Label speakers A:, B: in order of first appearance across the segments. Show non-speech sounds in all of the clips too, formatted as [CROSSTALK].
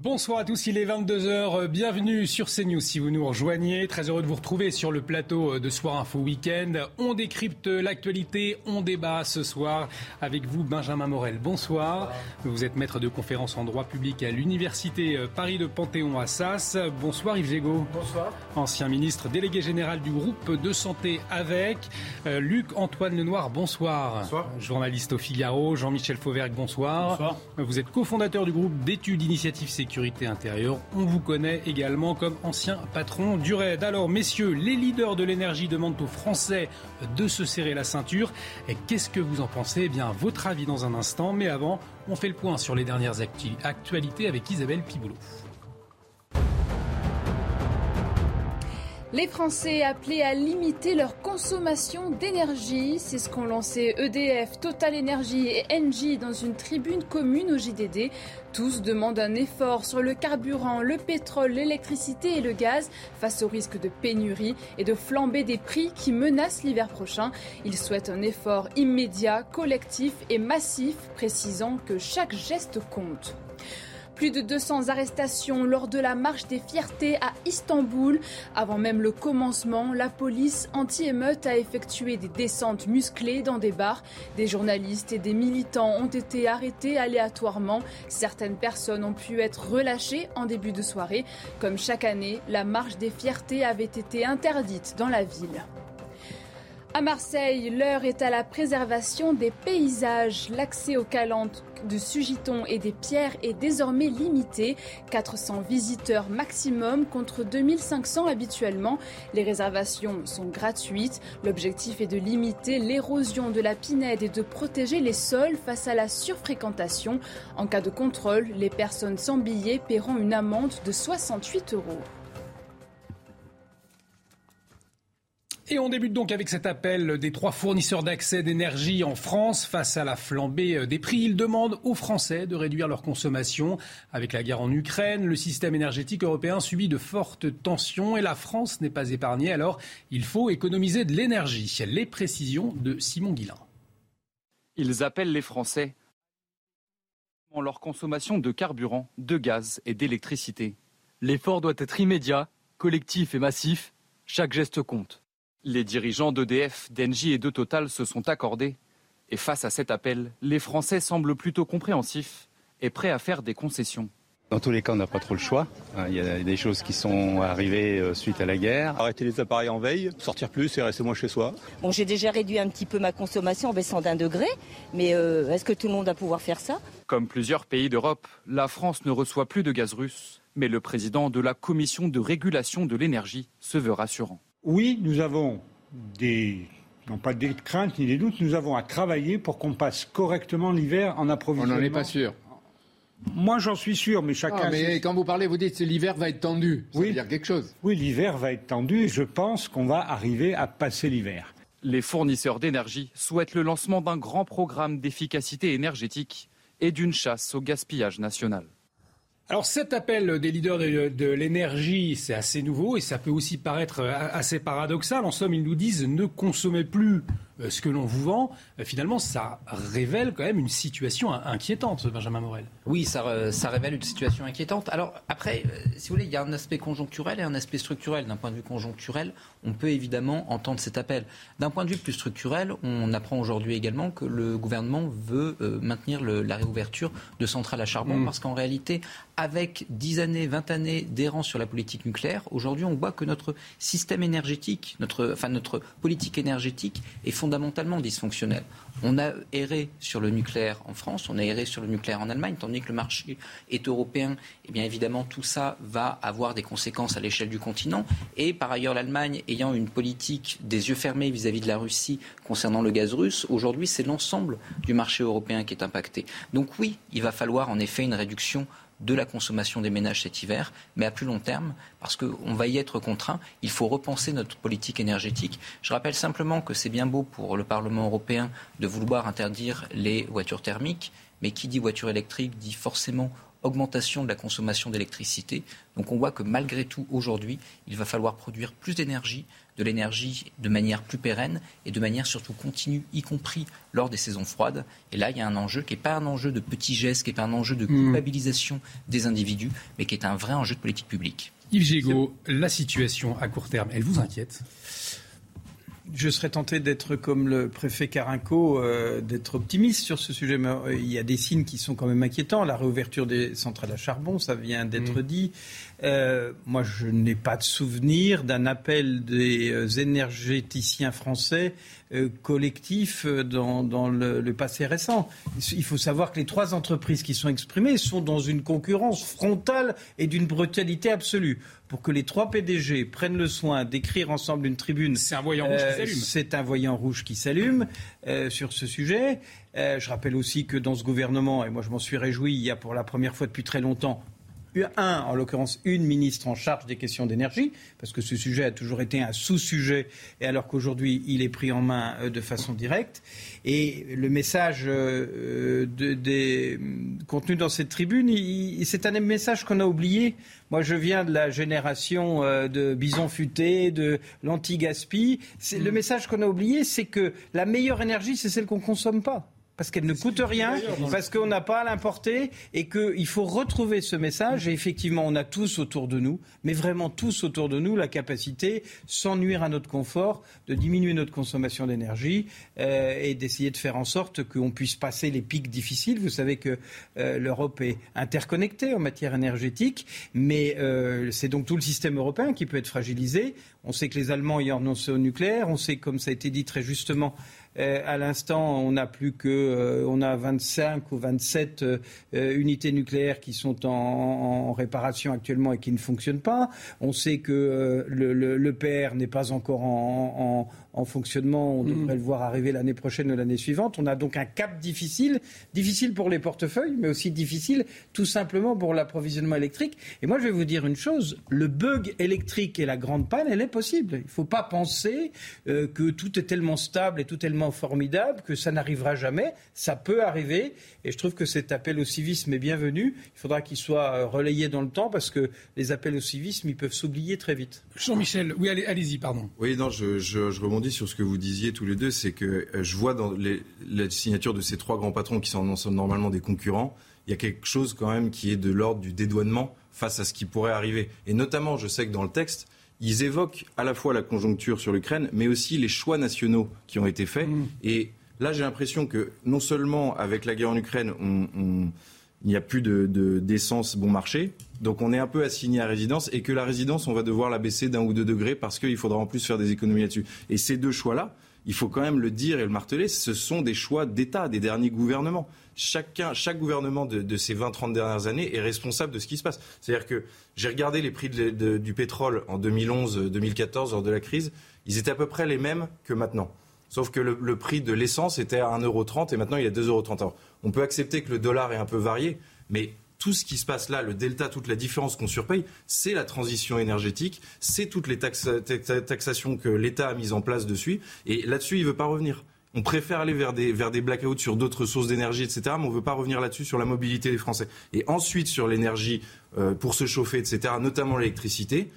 A: Bonsoir à tous, il est 22h, bienvenue sur CNews si vous nous rejoignez. Très heureux de vous retrouver sur le plateau de Soir Info Week-end. On décrypte l'actualité, on débat ce soir avec vous Benjamin Morel. Bonsoir. Vous êtes maître de conférence en droit public à l'Université Paris de Panthéon-Assas. Bonsoir Yves Gégaud.
B: Bonsoir.
A: Ancien ministre délégué général du groupe de santé avec. Euh, Luc Antoine Lenoir, bonsoir.
B: Bonsoir.
A: Journaliste au Figaro. Jean-Michel Fauvergue, bonsoir.
B: Bonsoir.
A: Vous êtes cofondateur du groupe d'études Initiative Sécurité intérieure. On vous connaît également comme ancien patron du RAID. Alors, messieurs, les leaders de l'énergie demandent aux Français de se serrer la ceinture. Qu'est-ce que vous en pensez? Eh bien, votre avis dans un instant. Mais avant, on fait le point sur les dernières actualités avec Isabelle Piboulot.
C: Les Français appelés à limiter leur consommation d'énergie, c'est ce qu'ont lancé EDF, Total Energy et Engie dans une tribune commune au JDD. Tous demandent un effort sur le carburant, le pétrole, l'électricité et le gaz face au risque de pénurie et de flambée des prix qui menacent l'hiver prochain. Ils souhaitent un effort immédiat, collectif et massif, précisant que chaque geste compte. Plus de 200 arrestations lors de la marche des fiertés à Istanbul. Avant même le commencement, la police anti-émeute a effectué des descentes musclées dans des bars. Des journalistes et des militants ont été arrêtés aléatoirement. Certaines personnes ont pu être relâchées en début de soirée. Comme chaque année, la marche des fiertés avait été interdite dans la ville. À Marseille, l'heure est à la préservation des paysages. L'accès aux calantes de Sugiton et des pierres est désormais limité. 400 visiteurs maximum contre 2500 habituellement. Les réservations sont gratuites. L'objectif est de limiter l'érosion de la pinède et de protéger les sols face à la surfréquentation. En cas de contrôle, les personnes sans billets paieront une amende de 68 euros.
A: Et on débute donc avec cet appel des trois fournisseurs d'accès d'énergie en France face à la flambée des prix. Ils demandent aux Français de réduire leur consommation. Avec la guerre en Ukraine, le système énergétique européen subit de fortes tensions et la France n'est pas épargnée. Alors, il faut économiser de l'énergie. Les précisions de Simon Guillain.
D: Ils appellent les Français en leur consommation de carburant, de gaz et d'électricité. L'effort doit être immédiat, collectif et massif. Chaque geste compte. Les dirigeants d'EDF, d'Engie et de Total se sont accordés. Et face à cet appel, les Français semblent plutôt compréhensifs et prêts à faire des concessions.
E: Dans tous les cas, on n'a pas trop le choix. Il y a des choses qui sont arrivées suite à la guerre.
F: Arrêter les appareils en veille, sortir plus et rester moins chez soi.
G: Bon, j'ai déjà réduit un petit peu ma consommation en baissant d'un degré, mais euh, est-ce que tout le monde va pouvoir faire ça?
D: Comme plusieurs pays d'Europe, la France ne reçoit plus de gaz russe. Mais le président de la Commission de régulation de l'énergie se veut rassurant.
H: Oui, nous avons des non pas des craintes ni des doutes, nous avons à travailler pour qu'on passe correctement l'hiver en approvisionnement.
I: On n'en est pas sûr.
H: Moi, j'en suis sûr, mais chacun.
I: Ah, mais quand vous parlez, vous dites que l'hiver va être tendu. Ça
H: oui.
I: veut dire quelque chose.
H: Oui, l'hiver va être tendu et je pense qu'on va arriver à passer l'hiver.
D: Les fournisseurs d'énergie souhaitent le lancement d'un grand programme d'efficacité énergétique et d'une chasse au gaspillage national.
A: Alors cet appel des leaders de, l'énergie, c'est assez nouveau et ça peut aussi paraître assez paradoxal. En somme, ils nous disent ne consommez plus ce que l'on vous vend, finalement, ça révèle quand même une situation inquiétante, Benjamin Morel.
J: Oui, ça, ça révèle une situation inquiétante. Alors, après, si vous voulez, il y a un aspect conjoncturel et un aspect structurel. D'un point de vue conjoncturel, on peut évidemment entendre cet appel. D'un point de vue plus structurel, on apprend aujourd'hui également que le gouvernement veut euh, maintenir le, la réouverture de centrales à charbon mmh. parce qu'en réalité, avec 10 années, 20 années d'errance sur la politique nucléaire, aujourd'hui, on voit que notre système énergétique, notre, enfin, notre politique énergétique est fondamentalement dysfonctionnel. On a erré sur le nucléaire en France, on a erré sur le nucléaire en Allemagne, tandis que le marché est européen. Eh bien évidemment, tout ça va avoir des conséquences à l'échelle du continent. Et par ailleurs, l'Allemagne ayant une politique des yeux fermés vis-à-vis -vis de la Russie concernant le gaz russe, aujourd'hui, c'est l'ensemble du marché européen qui est impacté. Donc oui, il va falloir en effet une réduction de la consommation des ménages cet hiver, mais à plus long terme, parce qu'on va y être contraint, il faut repenser notre politique énergétique. Je rappelle simplement que c'est bien beau pour le Parlement européen de vouloir interdire les voitures thermiques, mais qui dit voiture électrique dit forcément augmentation de la consommation d'électricité. Donc on voit que malgré tout, aujourd'hui, il va falloir produire plus d'énergie, de l'énergie de manière plus pérenne et de manière surtout continue, y compris lors des saisons froides. Et là, il y a un enjeu qui n'est pas un enjeu de petits gestes, qui n'est pas un enjeu de hmm. culpabilisation des individus, mais qui est un vrai enjeu de politique publique.
A: Yves Gégaud, la situation à court terme, elle vous inquiète?
B: Je serais tenté d'être comme le préfet Carinco, euh, d'être optimiste sur ce sujet, mais euh, il y a des signes qui sont quand même inquiétants. La réouverture des centrales à charbon, ça vient d'être mmh. dit. Euh, moi, je n'ai pas de souvenir d'un appel des énergéticiens français collectif dans, dans le, le, passé récent. Il faut savoir que les trois entreprises qui sont exprimées sont dans une concurrence frontale et d'une brutalité absolue pour que les trois PDG prennent le soin d'écrire ensemble une tribune.
A: C'est un voyant rouge
B: C'est un voyant rouge qui s'allume euh, sur ce sujet. Euh, je rappelle aussi que dans ce gouvernement, et moi je m'en suis réjoui, il y a pour la première fois depuis très longtemps un, en l'occurrence une ministre en charge des questions d'énergie, parce que ce sujet a toujours été un sous-sujet, et alors qu'aujourd'hui il est pris en main euh, de façon directe. Et le message euh, de, des, contenu dans cette tribune, c'est un message qu'on a oublié. Moi, je viens de la génération euh, de Bison Futé, de l'anti-gaspi. Le mm. message qu'on a oublié, c'est que la meilleure énergie, c'est celle qu'on ne consomme pas parce qu'elle ne coûte rien, parce qu'on n'a pas à l'importer et qu'il faut retrouver ce message. Et effectivement, on a tous autour de nous, mais vraiment tous autour de nous, la capacité, sans nuire à notre confort, de diminuer notre consommation d'énergie euh, et d'essayer de faire en sorte qu'on puisse passer les pics difficiles. Vous savez que euh, l'Europe est interconnectée en matière énergétique, mais euh, c'est donc tout le système européen qui peut être fragilisé. On sait que les Allemands y renoncent au nucléaire. On sait, comme ça a été dit très justement, à l'instant, on n'a plus que, euh, on a 25 ou 27 euh, unités nucléaires qui sont en, réparation actuellement et qui ne fonctionnent pas. On sait que le, n'est pas encore en, en fonctionnement. On devrait mm. le voir arriver l'année prochaine ou l'année suivante. On a donc un cap difficile, difficile pour les portefeuilles, mais aussi difficile tout simplement pour l'approvisionnement électrique. Et moi, je vais vous dire une chose le bug électrique et la grande panne, elle est possible. Il ne faut pas penser euh, que tout est tellement stable et tout tellement formidable que ça n'arrivera jamais. Ça peut arriver. Et je trouve que cet appel au civisme est bienvenu. Il faudra qu'il soit euh, relayé dans le temps parce que les appels au civisme, ils peuvent s'oublier très vite.
A: Jean-Michel, oui, allez-y, pardon.
K: Oui, non, je, je, je rebondis sur ce que vous disiez tous les deux, c'est que euh, je vois dans les, la signature de ces trois grands patrons qui sont normalement des concurrents, il y a quelque chose quand même qui est de l'ordre du dédouanement face à ce qui pourrait arriver. Et notamment, je sais que dans le texte, ils évoquent à la fois la conjoncture sur l'Ukraine, mais aussi les choix nationaux qui ont été faits. Mmh. Et là, j'ai l'impression que non seulement avec la guerre en Ukraine, on il n'y a plus d'essence de, bon marché. Donc on est un peu assigné à résidence et que la résidence, on va devoir la baisser d'un ou deux degrés parce qu'il faudra en plus faire des économies là-dessus. Et ces deux choix-là, il faut quand même le dire et le marteler, ce sont des choix d'État, des derniers gouvernements. Chaque gouvernement de, ces 20-30 dernières années est responsable de ce qui se passe. C'est-à-dire que j'ai regardé les prix du pétrole en 2011-2014 lors de la crise, ils étaient à peu près les mêmes que maintenant. Sauf que le, prix de l'essence était à 1,30€ et maintenant il est à 2,30€. On peut accepter que le dollar est un peu varié, mais tout ce qui se passe là, le delta, toute la différence qu'on surpaye, c'est la transition énergétique, c'est toutes les taxations que l'État a mises en place dessus. Et là-dessus, il ne veut pas revenir. On préfère aller vers des, vers des blackouts sur d'autres sources d'énergie, etc. Mais on ne veut pas revenir là-dessus sur la mobilité des Français. Et ensuite, sur l'énergie euh, pour se chauffer, etc., notamment l'électricité,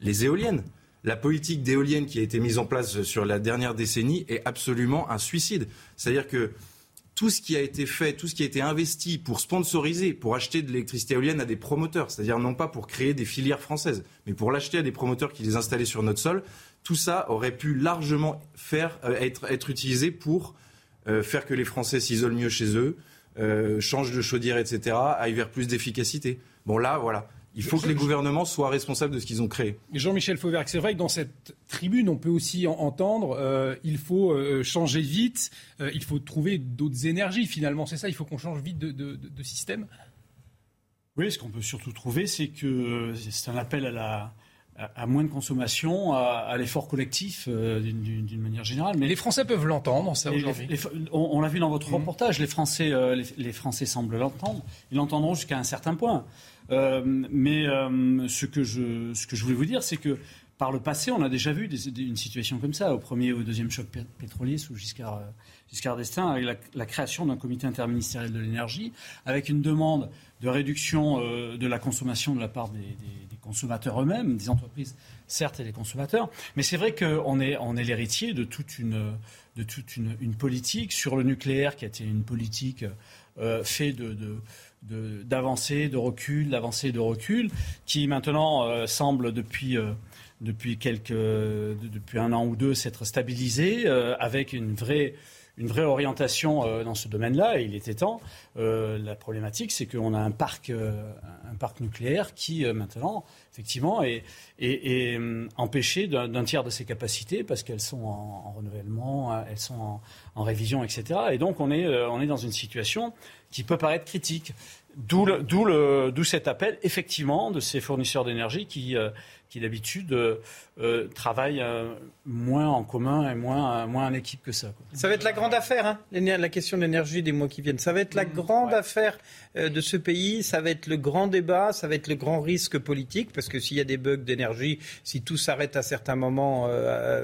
K: les éoliennes. La politique d'éoliennes qui a été mise en place sur la dernière décennie est absolument un suicide. C'est-à-dire que tout ce qui a été fait, tout ce qui a été investi pour sponsoriser, pour acheter de l'électricité éolienne à des promoteurs, c'est-à-dire non pas pour créer des filières françaises, mais pour l'acheter à des promoteurs qui les installaient sur notre sol, tout ça aurait pu largement faire, euh, être, être, utilisé pour euh, faire que les Français s'isolent mieux chez eux, euh, changent de chaudière, etc., aillent vers plus d'efficacité. Bon là, voilà. Il faut que les gouvernements soient responsables de ce qu'ils ont créé.
A: Jean-Michel Fauvergue, c'est vrai que dans cette tribune, on peut aussi entendre euh, il faut euh, changer vite, euh, il faut trouver d'autres énergies finalement. C'est ça, il faut qu'on change vite de, système?
L: Oui, ce qu'on peut surtout trouver, c'est que c'est un appel à la, à moins de consommation, à, l'effort collectif d'une manière générale.
A: Mais les Français peuvent l'entendre, ça aujourd'hui.
L: On, l'a vu dans votre mmh. reportage, les Français, les, Français semblent l'entendre. Ils l'entendront jusqu'à un certain point. Euh, mais euh, ce, que je, ce que je voulais vous dire, c'est que par le passé, on a déjà vu une situation comme ça, au premier ou au deuxième choc pétrolier sous Giscard, Giscard d'Estaing, avec la, création d'un comité interministériel de l'énergie, avec une demande de réduction de la consommation de la part des, consommateurs eux-mêmes, des entreprises certes et des consommateurs, mais c'est vrai qu'on est, on est l'héritier de toute, une, de toute une, politique sur le nucléaire qui a été une politique euh, faite de, d'avancée, de, recul, d'avancée, de recul, qui maintenant euh, semble depuis, euh, depuis, quelques, depuis un an ou deux s'être stabilisée avec une vraie une vraie orientation euh, dans ce domaine-là, et il était temps. Euh, la problématique, c'est qu'on a un parc, euh, un parc nucléaire qui, maintenant, effectivement, est, empêché d'un tiers de ses capacités parce qu'elles sont en, renouvellement, elles sont en, révision, etc. Et donc, on est, on est dans une situation qui peut paraître critique. D'où cet appel, effectivement, de ces fournisseurs d'énergie qui, qui d'habitude euh, euh, travaillent euh, moins en commun et moins, moins en équipe que ça.
B: Ça va être la grande affaire, hein, la question de l'énergie des mois qui viennent. Ça va être la mmh, grande affaire de ce pays, ça va être le grand débat, ça va être le grand risque politique, parce que s'il y a des bugs d'énergie, si tout s'arrête à certains moments,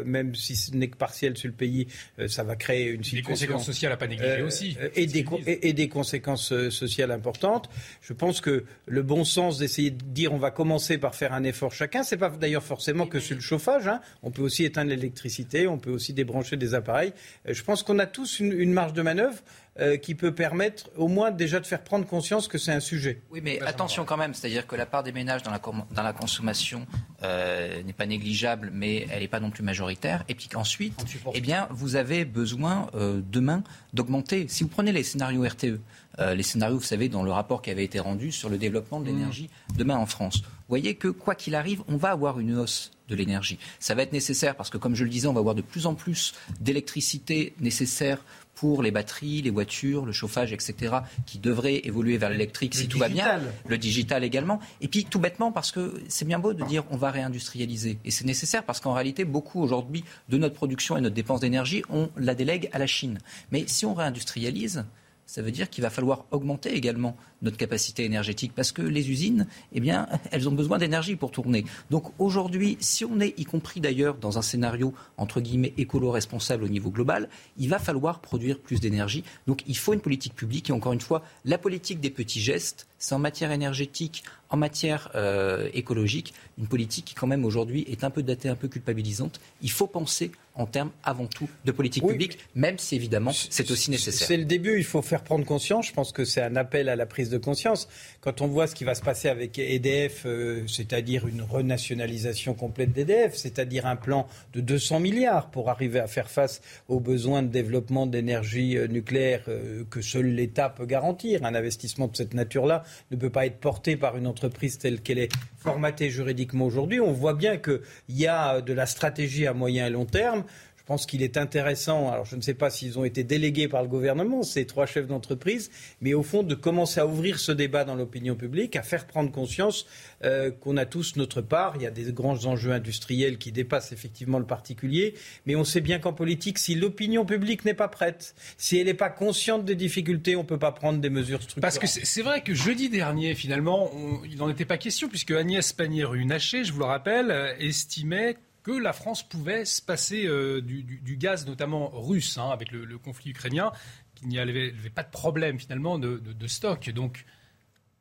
B: même si ce n'est que partiel sur le pays, ça va créer une situation...
A: Des conséquences sociales à pas négliger aussi.
B: Et des, et, des conséquences sociales importantes. Je pense que le bon sens d'essayer de dire on va commencer par faire un effort chacun, n'est pas d'ailleurs forcément que sur le chauffage. Hein. On peut aussi éteindre l'électricité, on peut aussi débrancher des appareils. Euh, je pense qu'on a tous une, marge de manœuvre. Euh, qui peut permettre au moins déjà de faire prendre conscience que c'est un sujet.
J: Oui, mais attention quand même, c'est-à-dire que la part des ménages dans la, dans la consommation euh, n'est pas négligeable, mais elle n'est pas non plus majoritaire. Et puis ensuite, eh bien, vous avez besoin demain d'augmenter. Si vous prenez les scénarios RTE, les scénarios, vous savez, dans le rapport qui avait été rendu sur le développement de mmh. l'énergie demain en France, vous voyez que quoi qu'il arrive, on va avoir une hausse de l'énergie. Ça va être nécessaire parce que, comme je le disais, on va avoir de plus en plus d'électricité nécessaire pour les batteries, les voitures, le chauffage, etc., qui devraient évoluer vers l'électrique si tout va bien. Le digital également. Et puis, tout bêtement, parce que c'est bien beau de dire on va réindustrialiser. Et c'est nécessaire parce qu'en réalité, beaucoup aujourd'hui de notre production et notre dépense d'énergie, on la délègue à la Chine. Mais si on réindustrialise, ça veut dire qu'il va falloir augmenter également notre capacité énergétique parce que les usines, eh bien, [LAUGHS] elles ont besoin d'énergie pour tourner. Donc aujourd'hui, si on est, y compris d'ailleurs dans un scénario entre guillemets écolo-responsable au niveau global, il va falloir produire plus d'énergie. Donc il faut une politique publique et encore une fois, la politique des petits gestes, c'est en matière énergétique, en matière euh, écologique, une politique qui quand même aujourd'hui est un peu datée, un peu culpabilisante. Il faut penser en termes avant tout de politique publique, même si évidemment c'est aussi nécessaire.
B: C'est le début, il faut faire prendre conscience. Je pense que c'est un appel à la prise de conscience. Quand on voit ce qui va se passer avec EDF, euh, c'est-à-dire une renationalisation complète d'EDF, c'est-à-dire un plan de 200 milliards pour arriver à faire face aux besoins de développement d'énergie euh, nucléaire que seul l'État peut garantir. Un investissement de cette nature-là ne peut pas être porté par une entreprise telle qu'elle est formatée juridiquement aujourd'hui. On voit bien qu'il y a de la stratégie à moyen et long terme. Je pense qu'il est intéressant, alors je ne sais pas s'ils ont été délégués par le gouvernement, ces trois chefs d'entreprise, mais au fond de commencer à ouvrir ce débat dans l'opinion publique, à faire prendre conscience euh, qu'on a tous notre part. Il y a des grands enjeux industriels qui dépassent effectivement le particulier, mais on sait bien qu'en politique, si l'opinion publique n'est pas prête, si elle n'est pas consciente des difficultés, on ne peut pas prendre des mesures structurelles.
A: Parce que c'est vrai que jeudi dernier, finalement, il n'en était pas question, puisque Agnès Pannier-Runacher, je vous le rappelle, euh, estimait que la France pouvait se passer euh, du, gaz, notamment russe, hein, avec le, conflit ukrainien, qu'il n'y avait, pas de problème finalement de, stock. Donc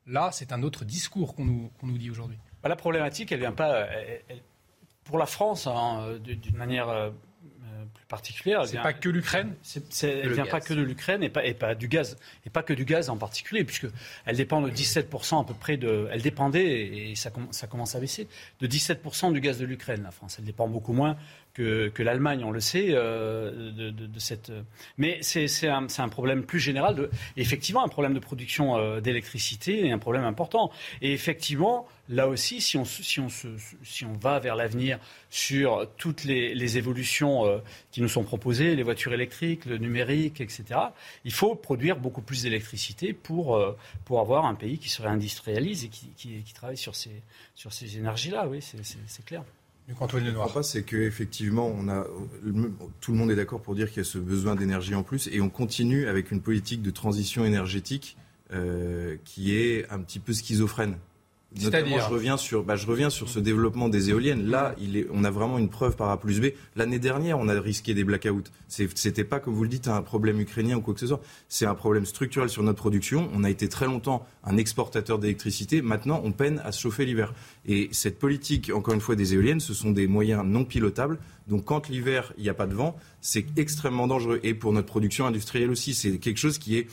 A: là, c'est un autre discours qu'on nous, dit aujourd'hui.
L: Bah, la problématique, elle vient pas. pour la France, hein, d'une manière euh, particulière.
A: C'est pas que l'Ukraine.
L: Elle vient pas que de l'Ukraine et pas, et pas du gaz et pas que du gaz en particulier, puisque elle dépend de 17% à peu près de. Elle dépendait et ça, ça commence à baisser de 17% du gaz de l'Ukraine. La France, elle dépend beaucoup moins que, l'Allemagne, on le sait, euh, de, cette. Mais c'est un, un, problème plus général, de, effectivement, un problème de production euh, d'électricité et un problème important. Et effectivement, là aussi, si on, si on, se, si on va vers l'avenir sur toutes les, évolutions euh, qui nous sont proposées, les voitures électriques, le numérique, etc., il faut produire beaucoup plus d'électricité pour, pour avoir un pays qui se réindustrialise et qui, qui, qui travaille sur ces, sur ces énergies-là. Oui, c'est clair.
K: Lenoir. c'est qu'effectivement, on tout le monde est d'accord pour dire qu'il y a ce besoin d'énergie en plus, et on continue avec une politique de transition énergétique euh, qui est un petit peu schizophrène. Notamment, je reviens sur, bah, je reviens sur ce développement des éoliennes. Là, il est, on a vraiment une preuve par A plus B. L'année dernière, on a risqué des blackouts. C'était pas, comme vous le dites, un problème ukrainien ou quoi que ce soit. C'est un problème structurel sur notre production. On a été très longtemps un exportateur d'électricité. Maintenant, on peine à se chauffer l'hiver. Et cette politique, encore une fois, des éoliennes, ce sont des moyens non pilotables. Donc, quand l'hiver, il n'y a pas de vent, c'est extrêmement dangereux. Et pour notre production industrielle aussi, c'est quelque chose qui est,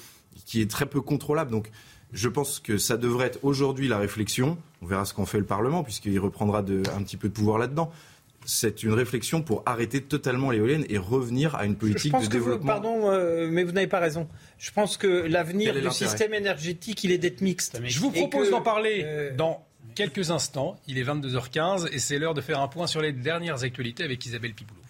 K: qui est très peu contrôlable. Donc, je pense que ça devrait être aujourd'hui la réflexion. On verra ce qu'en fait le Parlement, puisqu'il reprendra de, un petit peu de pouvoir là-dedans. C'est une réflexion pour arrêter totalement l'éolienne et revenir à une politique de développement.
B: pardon, euh, mais vous n'avez pas raison. Je pense que l'avenir du système énergétique, il est d'être mixte.
A: Je vous propose d'en parler euh, dans quelques instants. Il est 22h15 et c'est l'heure de faire un point sur les dernières actualités avec Isabelle Piboulot.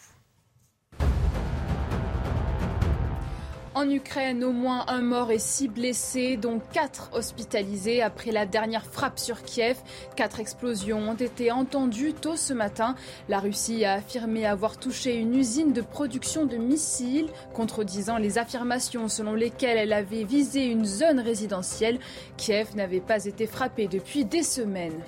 C: En Ukraine, au moins un mort et six blessés, dont quatre hospitalisés après la dernière frappe sur Kiev. Quatre explosions ont été entendues tôt ce matin. La Russie a affirmé avoir touché une usine de production de missiles, contredisant les affirmations selon lesquelles elle avait visé une zone résidentielle. Kiev n'avait pas été frappé depuis des semaines.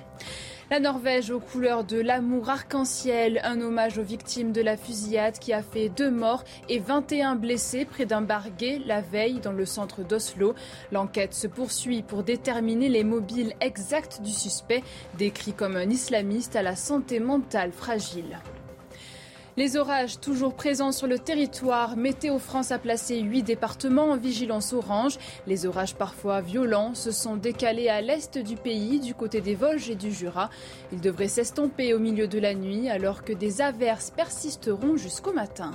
C: La Norvège aux couleurs de l'amour arc-en-ciel, un hommage aux victimes de la fusillade qui a fait deux morts et 21 blessés près d'un bar gay la veille dans le centre d'Oslo. L'enquête se poursuit pour déterminer les mobiles exacts du suspect, décrit comme un islamiste à la santé mentale fragile. Les orages toujours présents sur le territoire. Météo France a placé huit départements en vigilance orange. Les orages parfois violents se sont décalés à l'est du pays, du côté des Vosges et du Jura. Ils devraient s'estomper au milieu de la nuit alors que des averses persisteront jusqu'au matin.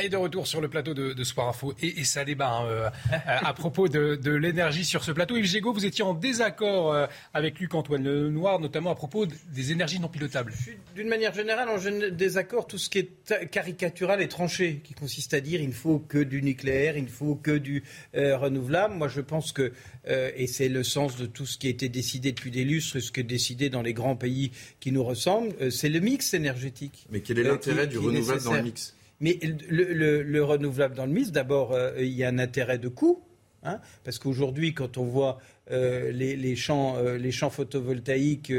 A: Et de retour sur le plateau de, Soir Info. Et, ça débat hein, euh, à, propos de, l'énergie sur ce plateau. Yves Gégaud, vous étiez en désaccord euh, avec Luc-Antoine Lenoir, notamment à propos des énergies non pilotables.
B: D'une manière générale, en désaccord tout ce qui est caricatural et tranché, qui consiste à dire il ne faut que du nucléaire, il ne faut que du euh, renouvelable. Moi, je pense que, et c'est le sens de tout ce qui a été décidé depuis des lustres, ce qui est décidé dans les grands pays qui nous ressemblent, c'est le mix énergétique.
K: Mais quel est l'intérêt du renouvelable dans le mix?
B: Mais le, renouvelable dans le mix, d'abord, euh, il y a un intérêt de coût. Hein, parce qu'aujourd'hui, quand on voit euh, les, champs, euh, les champs photovoltaïques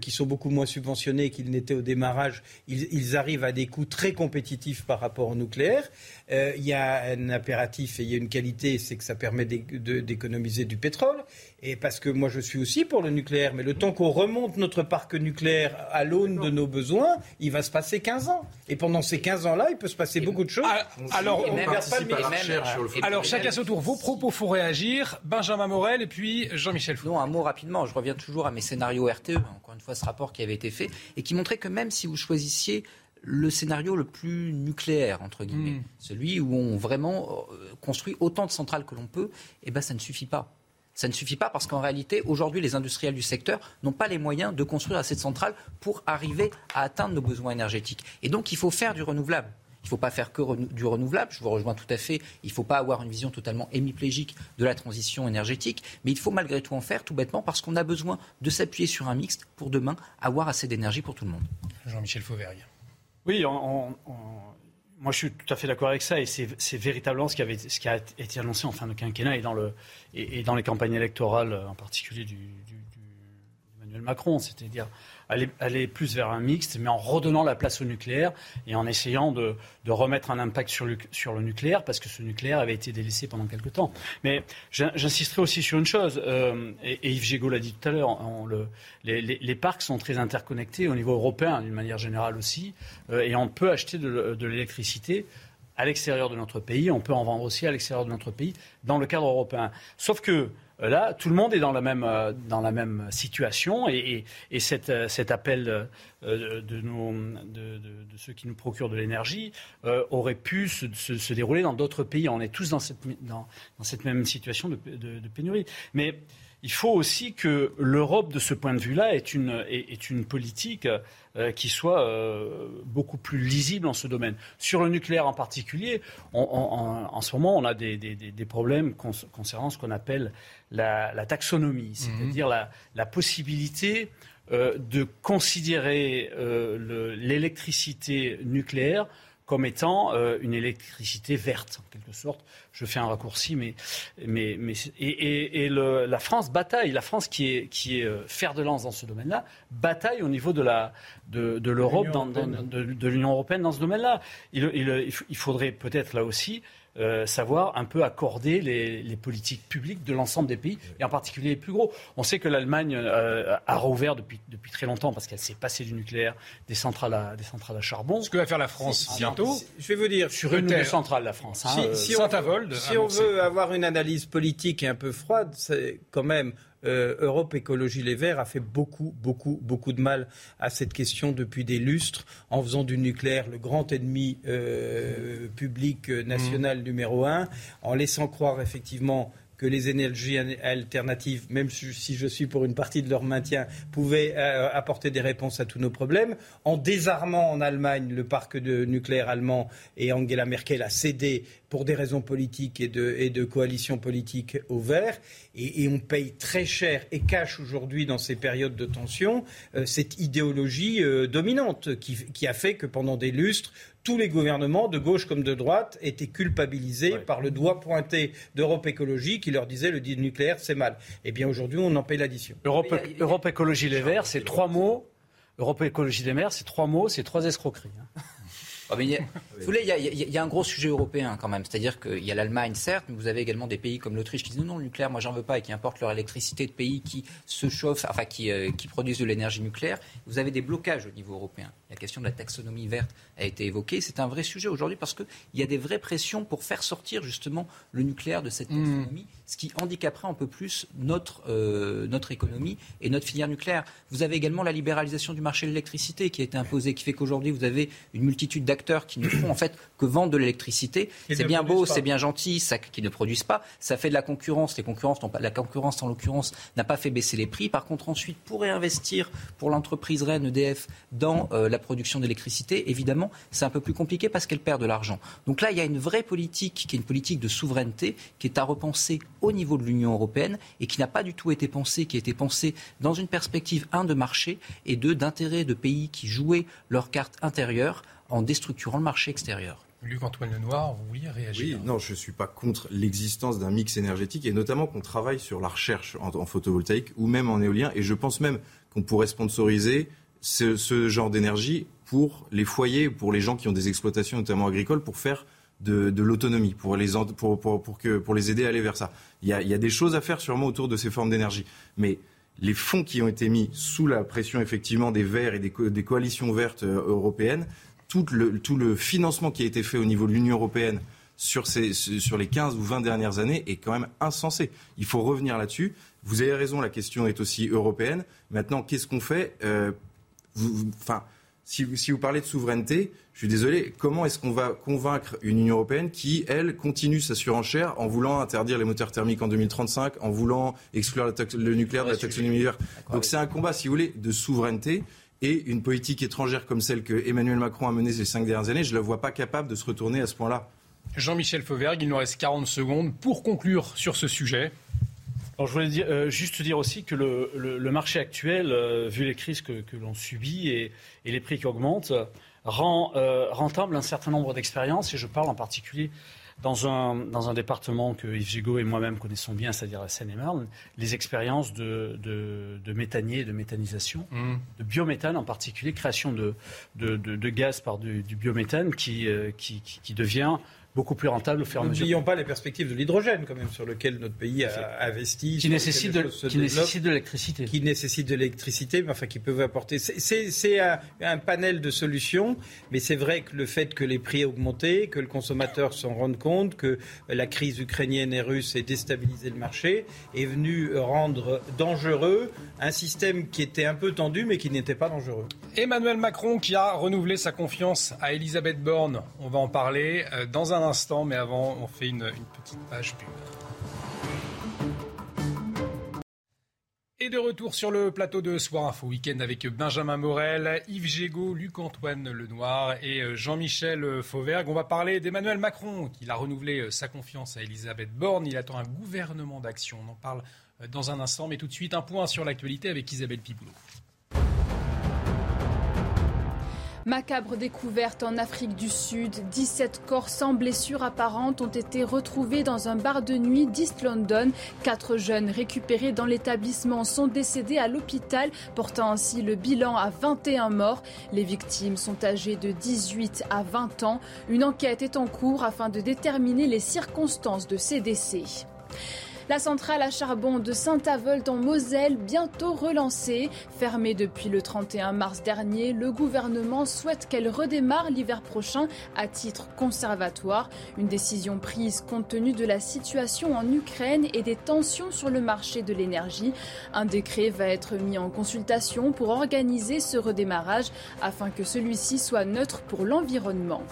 B: qui sont beaucoup moins subventionnés qu'ils n'étaient au démarrage, ils, arrivent à des coûts très compétitifs par rapport au nucléaire. il y a un impératif et il y a une qualité, c'est que ça permet d'économiser du pétrole. Et parce que moi, je suis aussi pour le nucléaire, mais le temps qu'on remonte notre parc nucléaire à l'aune de nos besoins, il va se passer 15 ans. Et pendant ces 15 ans-là, il peut se passer beaucoup de choses.
A: Ah, alors, on pas le Alors, chacun son tour. Vos propos, faut réagir. Benjamin Morel et puis Jean-Michel Fou.
J: Non, un mot rapidement. Je reviens toujours à mes scénarios RTE. Encore une fois, ce rapport qui avait été fait et qui montrait que même si vous choisissiez le scénario le plus nucléaire, entre guillemets, hmm. celui où on vraiment euh, construit autant de centrales que l'on peut, eh ben, ça ne suffit pas. Ça ne suffit pas parce qu'en réalité, aujourd'hui, les industriels du secteur n'ont pas les moyens de construire assez de centrales pour arriver à atteindre nos besoins énergétiques. Et donc, il faut faire du renouvelable. Il ne faut pas faire que du renouvelable, je vous rejoins tout à fait. Il ne faut pas avoir une vision totalement hémiplégique de la transition énergétique, mais il faut malgré tout en faire, tout bêtement, parce qu'on a besoin de s'appuyer sur un mixte pour demain avoir assez d'énergie pour tout le monde.
A: Jean-Michel Fauvergue.
L: Oui, on, moi, je suis tout à fait d'accord avec ça, et c'est véritablement ce qui, avait, ce qui a été annoncé en fin de quinquennat et dans, le, les campagnes électorales, en particulier du, du, Emmanuel Macron, c'est-à-dire aller, plus vers un mixte, mais en redonnant la place au nucléaire et en essayant de, remettre un impact sur le, sur le, nucléaire, parce que ce nucléaire avait été délaissé pendant quelque temps. Mais j'insisterai aussi sur une chose, euh, et, Yves Gégaud l'a dit tout à l'heure, les, parcs sont très interconnectés au niveau européen, d'une manière générale aussi, euh, et on peut acheter de, de l'électricité à l'extérieur de notre pays, on peut en vendre aussi à l'extérieur de notre pays dans le cadre européen. Sauf que là, tout le monde est dans la même, euh, situation et, euh, cet, appel de, ceux qui nous procurent de l'énergie aurait pu se, dérouler dans d'autres pays. On est tous dans cette, même situation de, pénurie. Il faut aussi que l'Europe, de ce point de vue-là, ait une, est, une politique euh, qui soit euh, beaucoup plus lisible en ce domaine. Sur le nucléaire en particulier, en ce moment, on a des, des, problèmes concernant ce qu'on appelle la, taxonomie, mhm. c'est-à-dire la, la, possibilité euh, de considérer l'électricité nucléaire comme étant euh, une électricité verte, en quelque sorte. Je fais un raccourci, mais, mais, mais et, et, le, la France bataille. La France, qui est, qui est euh, fer de lance dans ce domaine-là, bataille au niveau de la de, de l'Europe, de, de l'Union européenne dans ce domaine-là. Il, il, il faudrait peut-être là aussi euh, savoir un peu accorder les, politiques publiques de l'ensemble des pays, et en particulier les plus gros. On sait que l'Allemagne euh, a rouvert depuis, depuis très longtemps parce qu'elle s'est passée du nucléaire, des centrales à, des centrales à charbon.
A: Ce que va faire la France bientôt
B: Je vais vous dire,
L: sur une des centrales, la France.
B: Hein, si, euh, on, si on veut avoir une analyse politique et un peu froide, c'est quand même euh, Europe Écologie Les Verts a fait beaucoup, beaucoup, beaucoup de mal à cette question depuis des lustres, en faisant du nucléaire le grand ennemi euh, public euh, national mmh. numéro un, en laissant croire effectivement que les énergies alternatives, même si je suis pour une partie de leur maintien, pouvaient euh, apporter des réponses à tous nos problèmes. En désarmant en Allemagne le parc de nucléaire allemand et Angela Merkel a cédé pour des raisons politiques et de, coalition politique au vert. Et, on paye très cher et cache aujourd'hui dans ces périodes de tension euh, cette idéologie euh, dominante qui a fait que pendant des lustres, tous les gouvernements, de gauche comme de droite, étaient culpabilisés par le doigt pointé d'Europe Écologie qui leur disait le nucléaire, c'est mal. Eh bien, aujourd'hui, on en paye l'addition.
L: Europe, Europe, Écologie Les Verts, c'est trois mots. Europe Écologie Les Verts, c'est trois mots, c'est trois escroqueries. Hein.
J: Ah, il, y a, un gros sujet européen quand même. C'est-à-dire qu'il y a l'Allemagne, certes, mais vous avez également des pays comme l'Autriche qui disent non, le nucléaire, moi j'en veux pas et qui importent leur électricité de pays qui se chauffent, enfin qui, euh, qui produisent de l'énergie nucléaire. Vous avez des blocages au niveau européen. La question de la taxonomie verte a été évoquée. C'est un vrai sujet aujourd'hui parce qu'il y a des vraies pressions pour faire sortir justement le nucléaire de cette mmh. taxonomie, ce qui handicaperait un peu plus notre, euh, notre économie et notre filière nucléaire. Vous avez également la libéralisation du marché de l'électricité qui a été imposée, qui fait qu'aujourd'hui vous avez une multitude d'acteurs qui ne font en fait que vendre de l'électricité. C'est bien beau, c'est bien gentil, ça, qui ne produisent pas. Ça fait de la concurrence. Les concurrences pas, la concurrence, en l'occurrence, n'a pas fait baisser les prix. Par contre, ensuite, pour réinvestir pour l'entreprise Rennes EDF dans euh, la production d'électricité, évidemment, c'est un peu plus compliqué parce qu'elle perd de l'argent. Donc là, il y a une vraie politique qui est une politique de souveraineté qui est à repenser au niveau de l'Union européenne et qui n'a pas du tout été pensée, qui a été pensée dans une perspective, un, de marché et deux, d'intérêt de pays qui jouaient leur carte intérieure en déstructurant le marché extérieur.
A: Luc-Antoine Lenoir, vous vouliez réagir
K: Oui, non, je ne suis pas contre l'existence d'un mix énergétique et notamment qu'on travaille sur la recherche en, photovoltaïque ou même en éolien. Et je pense même qu'on pourrait sponsoriser ce, genre d'énergie pour les foyers, pour les gens qui ont des exploitations notamment agricoles, pour faire de, l'autonomie, pour les, pour, pour, que, pour les aider à aller vers ça. Il y, a, il y a des choses à faire sûrement autour de ces formes d'énergie. Mais les fonds qui ont été mis sous la pression effectivement des Verts et des, des coalitions vertes euh, européennes tout le, tout le financement qui a été fait au niveau de l'Union européenne sur, ces, sur les 15 ou 20 dernières années est quand même insensé. Il faut revenir là-dessus. Vous avez raison, la question est aussi européenne. Maintenant, qu'est-ce qu'on fait euh, Enfin, si, si, vous parlez de souveraineté, je suis désolé, comment est-ce qu'on va convaincre une Union européenne qui, elle, continue sa surenchère en voulant interdire les moteurs thermiques en 2035, en voulant exclure le nucléaire de la taxonomie Donc c'est un combat, si vous voulez, de souveraineté. Et une politique étrangère comme celle que Emmanuel Macron a menée ces cinq dernières années, je ne la vois pas capable de se retourner à ce point-là.
A: Jean-Michel Fauvergue, il nous reste 40 secondes pour conclure sur ce sujet.
L: Alors, je voulais dire, euh, juste dire aussi que le, marché actuel, euh, vu les crises que, l'on subit et, les prix qui augmentent, rend euh, rentable un certain nombre d'expériences, et je parle en particulier dans un, dans un département que Yves Gigot et moi-même connaissons bien, c'est-à-dire la Seine-et-Marne, les expériences de, de, de méthanier, de méthanisation, mmh. de biométhane en particulier, création de, de, de gaz par du, du biométhane qui, euh, qui, qui devient beaucoup plus rentable au fur et à mesure.
B: N'oublions pas les perspectives de l'hydrogène, quand même, sur lequel notre pays a investi.
L: Qui nécessite de, qui nécessite de l'électricité.
B: Qui nécessite de l'électricité, mais enfin qui peuvent apporter. C'est un, un, panel de solutions, mais c'est vrai que le fait que les prix aient augmenté, que le consommateur s'en rende compte, que la crise ukrainienne et russe ait déstabilisé le marché, est venu rendre dangereux un système qui était un peu tendu, mais qui n'était pas dangereux.
A: Emmanuel Macron qui a renouvelé sa confiance à Elisabeth Borne. On va en parler euh, dans un instant, mais avant, on fait une, petite page pub. Et de retour sur le plateau de Soir Info Week-end avec Benjamin Morel, Yves Gégaud, Luc-Antoine Lenoir et euh, Jean-Michel Fauvergue. On va parler d'Emmanuel Macron, qui a renouvelé euh, sa confiance à Elisabeth Borne. Il attend un gouvernement d'action. On en parle euh, dans un instant, mais tout de suite, un point sur l'actualité avec Isabelle Piboulot.
C: Macabre découverte en Afrique du Sud. 17 corps sans blessure apparente ont été retrouvés dans un bar de nuit d'East London. Quatre jeunes récupérés dans l'établissement sont décédés à l'hôpital, portant ainsi le bilan à 21 morts. Les victimes sont âgées de 18 à 20 ans. Une enquête est en cours afin de déterminer les circonstances de ces décès. La centrale à charbon de Saint-Avold en Moselle, bientôt relancée. Fermée depuis le 31 mars dernier, le gouvernement souhaite qu'elle redémarre l'hiver prochain à titre conservatoire. Une décision prise compte tenu de la situation en Ukraine et des tensions sur le marché de l'énergie. Un décret va être mis en consultation pour organiser ce redémarrage afin que celui-ci soit neutre pour l'environnement.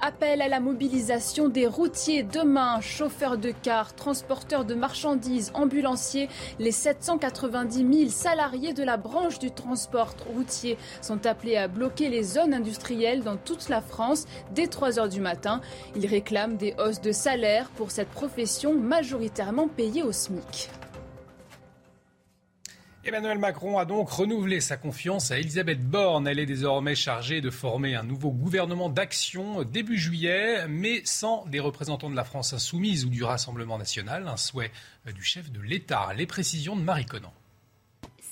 C: Appel à la mobilisation des routiers demain, chauffeurs de cars, transporteurs de marchandises, ambulanciers. Les 790 000 salariés de la branche du transport routier sont appelés à bloquer les zones industrielles dans toute la France dès 3 heures du matin. Ils réclament des hausses de salaire pour cette profession majoritairement payée au SMIC.
A: Emmanuel Macron a donc renouvelé sa confiance à Elisabeth Borne. Elle est désormais chargée de former un nouveau gouvernement d'action début juillet, mais sans des représentants de la France insoumise ou du Rassemblement national. Un souhait du chef de l'État. Les précisions de Marie Conan.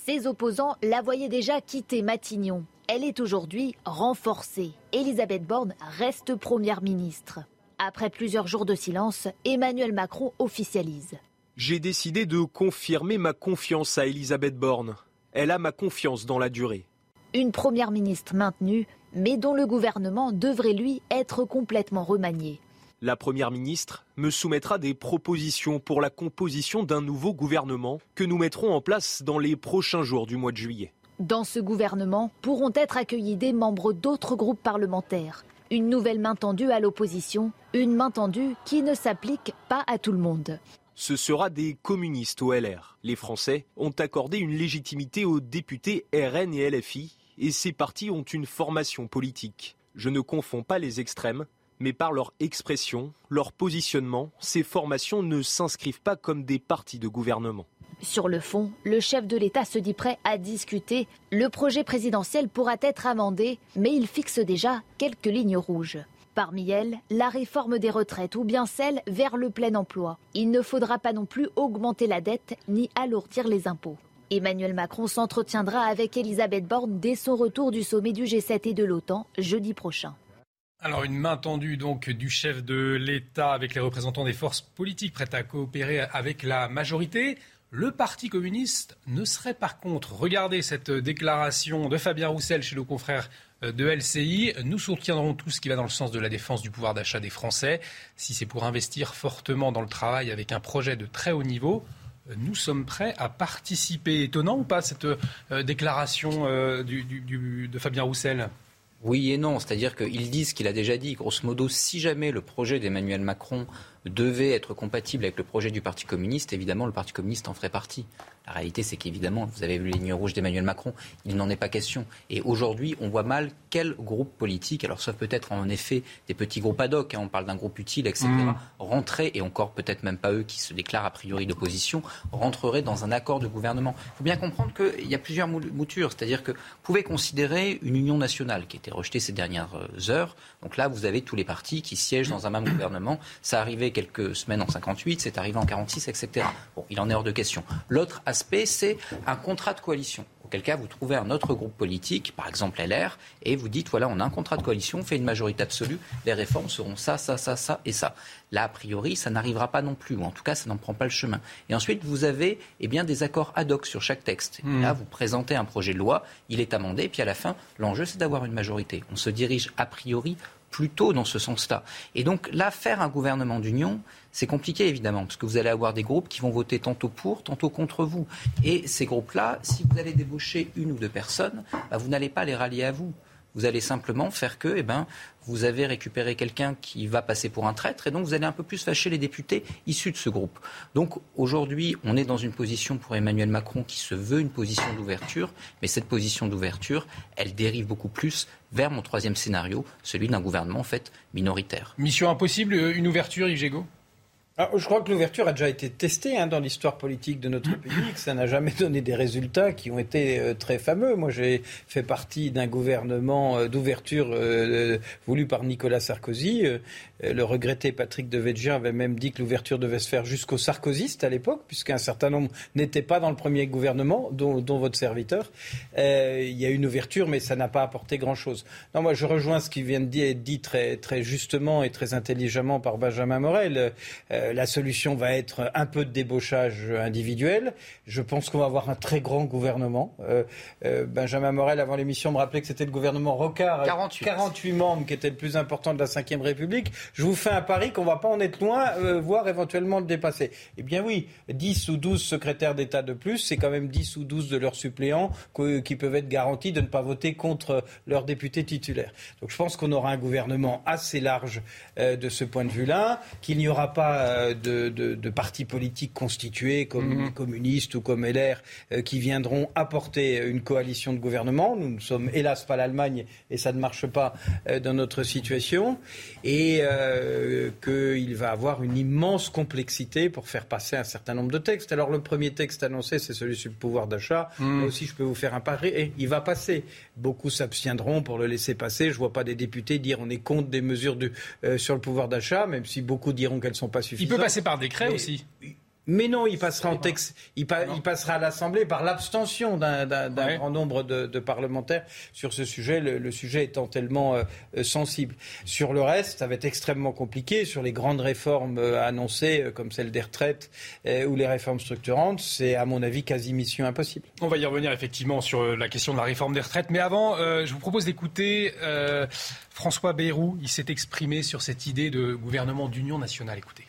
M: Ses opposants la voyaient déjà quitter Matignon. Elle est aujourd'hui renforcée. Elisabeth Borne reste première ministre. Après plusieurs jours de silence, Emmanuel Macron officialise
N: j'ai décidé de confirmer ma confiance à Elisabeth Borne. Elle a ma confiance dans la durée.
M: Une première ministre maintenue, mais dont le gouvernement devrait lui être complètement remanié.
N: La première ministre me soumettra des propositions pour la composition d'un nouveau gouvernement que nous mettrons en place dans les prochains jours du mois de juillet.
M: Dans ce gouvernement pourront être accueillis des membres d'autres groupes parlementaires. Une nouvelle main tendue à l'opposition, une main tendue qui ne s'applique pas à tout le monde
N: ce sera des communistes au LR. Les Français ont accordé une légitimité aux députés RN et LFI, et ces partis ont une formation politique. Je ne confonds pas les extrêmes, mais par leur expression, leur positionnement, ces formations ne s'inscrivent pas comme des partis de gouvernement.
M: Sur le fond, le chef de l'État se dit prêt à discuter. Le projet présidentiel pourra être amendé, mais il fixe déjà quelques lignes rouges. Parmi elles, la réforme des retraites ou bien celle vers le plein emploi. Il ne faudra pas non plus augmenter la dette ni alourdir les impôts. Emmanuel Macron s'entretiendra avec Elisabeth Borne dès son retour du sommet du G7 et de l'OTAN jeudi prochain.
A: Alors une main tendue donc du chef de l'État avec les représentants des forces politiques prêtes à coopérer avec la majorité. Le Parti communiste ne serait par contre, regardez cette déclaration de Fabien Roussel chez nos confrères euh, de LCI. Nous soutiendrons tout ce qui va dans le sens de la défense du pouvoir d'achat des Français. Si c'est pour investir fortement dans le travail avec un projet de très haut niveau, euh, nous sommes prêts à participer. Étonnant ou pas cette euh, déclaration de Fabien Roussel?
J: Oui et non, c'est-à-dire qu'ils disent ce qu'il a déjà dit. Grosso modo, si jamais le projet d'Emmanuel Macron devait être compatible avec le projet du Parti communiste, évidemment, le Parti communiste en ferait partie. La réalité, c'est qu'évidemment, vous avez vu les lignes rouges d'Emmanuel Macron, il n'en est pas question. Et aujourd'hui, on voit mal quel groupe politique, alors sauf peut-être en effet des petits groupes ad hoc, hein, on parle d'un groupe utile, etc., mmh. rentrer, et encore peut-être même pas eux qui se déclarent a priori d'opposition, rentrerait dans un accord de gouvernement. Il faut bien comprendre qu'il y a plusieurs moutures, c'est-à-dire que vous pouvez considérer une union nationale qui a été rejetée ces dernières euh, heures. Donc là, vous avez tous les partis qui siègent dans un même gouvernement. Ça arrivait quelques semaines en 58, c'est arrivé en 46, etc. Bon, il en est hors de question. L'autre c'est un contrat de coalition. Auquel cas, vous trouvez un autre groupe politique, par exemple LR, et vous dites voilà, on a un contrat de coalition, on fait une majorité absolue, les réformes seront ça, ça, ça, ça et ça. Là, a priori, ça n'arrivera pas non plus, ou en tout cas, ça n'en prend pas le chemin. Et ensuite, vous avez eh bien, des accords ad hoc sur chaque texte. Et là, hmm. vous présentez un projet de loi, il est amendé, et puis à la fin, l'enjeu, c'est d'avoir une majorité. On se dirige a priori plutôt dans ce sens-là. Et donc là, faire un gouvernement d'union, c'est compliqué évidemment, parce que vous allez avoir des groupes qui vont voter tantôt pour, tantôt contre vous. Et ces groupes-là, si vous allez débaucher une ou deux personnes, bah, vous n'allez pas les rallier à vous. Vous allez simplement faire que, eh ben, vous avez récupéré quelqu'un qui va passer pour un traître, et donc vous allez un peu plus fâcher les députés issus de ce groupe. Donc aujourd'hui, on est dans une position pour Emmanuel Macron qui se veut une position d'ouverture, mais cette position d'ouverture, elle dérive beaucoup plus vers mon troisième scénario, celui d'un gouvernement en fait minoritaire.
A: Mission impossible, une ouverture, Yves Gégaud?
B: Je crois que l'ouverture a déjà été testée hein, dans l'histoire politique de notre pays, que ça n'a jamais [LAUGHS] donné des résultats qui ont été euh, très fameux. Moi, j'ai fait partie d'un gouvernement euh, d'ouverture euh, voulu par Nicolas Sarkozy. le regretté Patrick Devedjian avait même dit que l'ouverture devait se faire jusqu'aux sarkozystes à l'époque, puisqu'un certain nombre n'étaient pas dans le premier gouvernement, dont, votre serviteur. il y a eu une ouverture, mais ça n'a pas apporté grand-chose. Non, moi, je rejoins ce qui vient de dire, dit très, très justement et très intelligemment par Benjamin Morel. La solution va être un peu de débauchage individuel. Je pense qu'on va avoir un très grand gouvernement. Euh, euh, Benjamin Morel, avant l'émission, me rappelait que c'était le gouvernement Rocard,
J: 48.
B: 48 membres, qui était le plus important de la Ve République. Je vous fais un pari qu'on va pas en être loin, voire éventuellement le dépasser. Eh bien oui, 10 ou 12 secrétaires d'État de plus, c'est quand même 10 ou 12 de leurs suppléants qui peuvent être garantis de ne pas voter contre leurs députés titulaires. Donc je pense qu'on aura un gouvernement assez large de ce point de vue-là, qu'il n'y aura pas euh, de, partis politiques constitués comme mhm. communistes ou comme LR euh, qui viendront apporter une coalition de gouvernement. Nous ne sommes hélas pas l'Allemagne et ça ne marche pas euh, dans notre situation. Et qu'il va avoir une immense complexité pour faire passer un certain nombre de textes. Alors le premier texte annoncé, c'est celui sur le pouvoir d'achat. Là aussi, je peux vous faire un pari. Et il va passer. Beaucoup s'abstiendront pour le laisser passer. Je ne vois pas des députés dire on est contre des mesures sur le pouvoir d'achat, même si beaucoup diront qu'elles ne sont pas suffisantes.
A: Il peut passer par décret aussi.
B: Mais non, il passera en texte, il, passera à l'Assemblée par l'abstention d'un grand nombre de, parlementaires sur ce sujet, le, sujet étant tellement euh, sensible. Sur le reste, ça va être extrêmement compliqué. Sur les grandes réformes euh, annoncées, euh, comme celle des retraites ou les réformes structurantes, c'est à mon avis quasi mission impossible.
A: On va y revenir effectivement sur la question de la réforme des retraites. Mais avant, je vous propose d'écouter François Bayrou. Il s'est exprimé sur cette idée de gouvernement d'union nationale. Écoutez.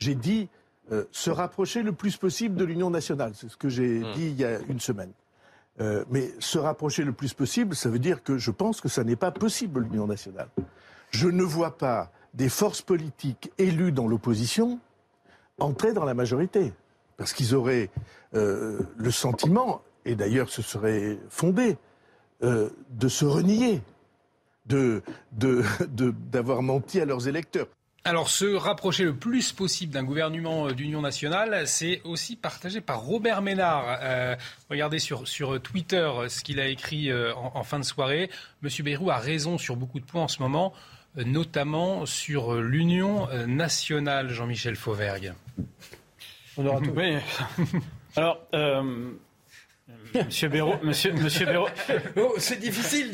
O: J'ai dit euh, se rapprocher le plus possible de l'Union nationale. C'est ce que j'ai mmh. dit il y a une semaine. Euh, mais se rapprocher le plus possible, ça veut dire que je pense que ça n'est pas possible, l'Union nationale. Je ne vois pas des forces politiques élues dans l'opposition entrer dans la majorité. Parce qu'ils auraient euh, le sentiment, et d'ailleurs ce serait fondé, de se renier, d'avoir de, de, [LAUGHS] menti à leurs électeurs.
A: Alors, se rapprocher le plus possible d'un gouvernement euh, d'union nationale, c'est aussi partagé par Robert Ménard. Euh, regardez sur, sur Twitter euh, ce qu'il a écrit en, fin de soirée. Monsieur Bayrou a raison sur beaucoup de points en ce moment, notamment sur l'union nationale, Jean-Michel Fauvergue.
L: On aura tout. Oui. [LAUGHS] Alors, Monsieur Béraud, Monsieur, Monsieur [LAUGHS]
B: oh, c'est difficile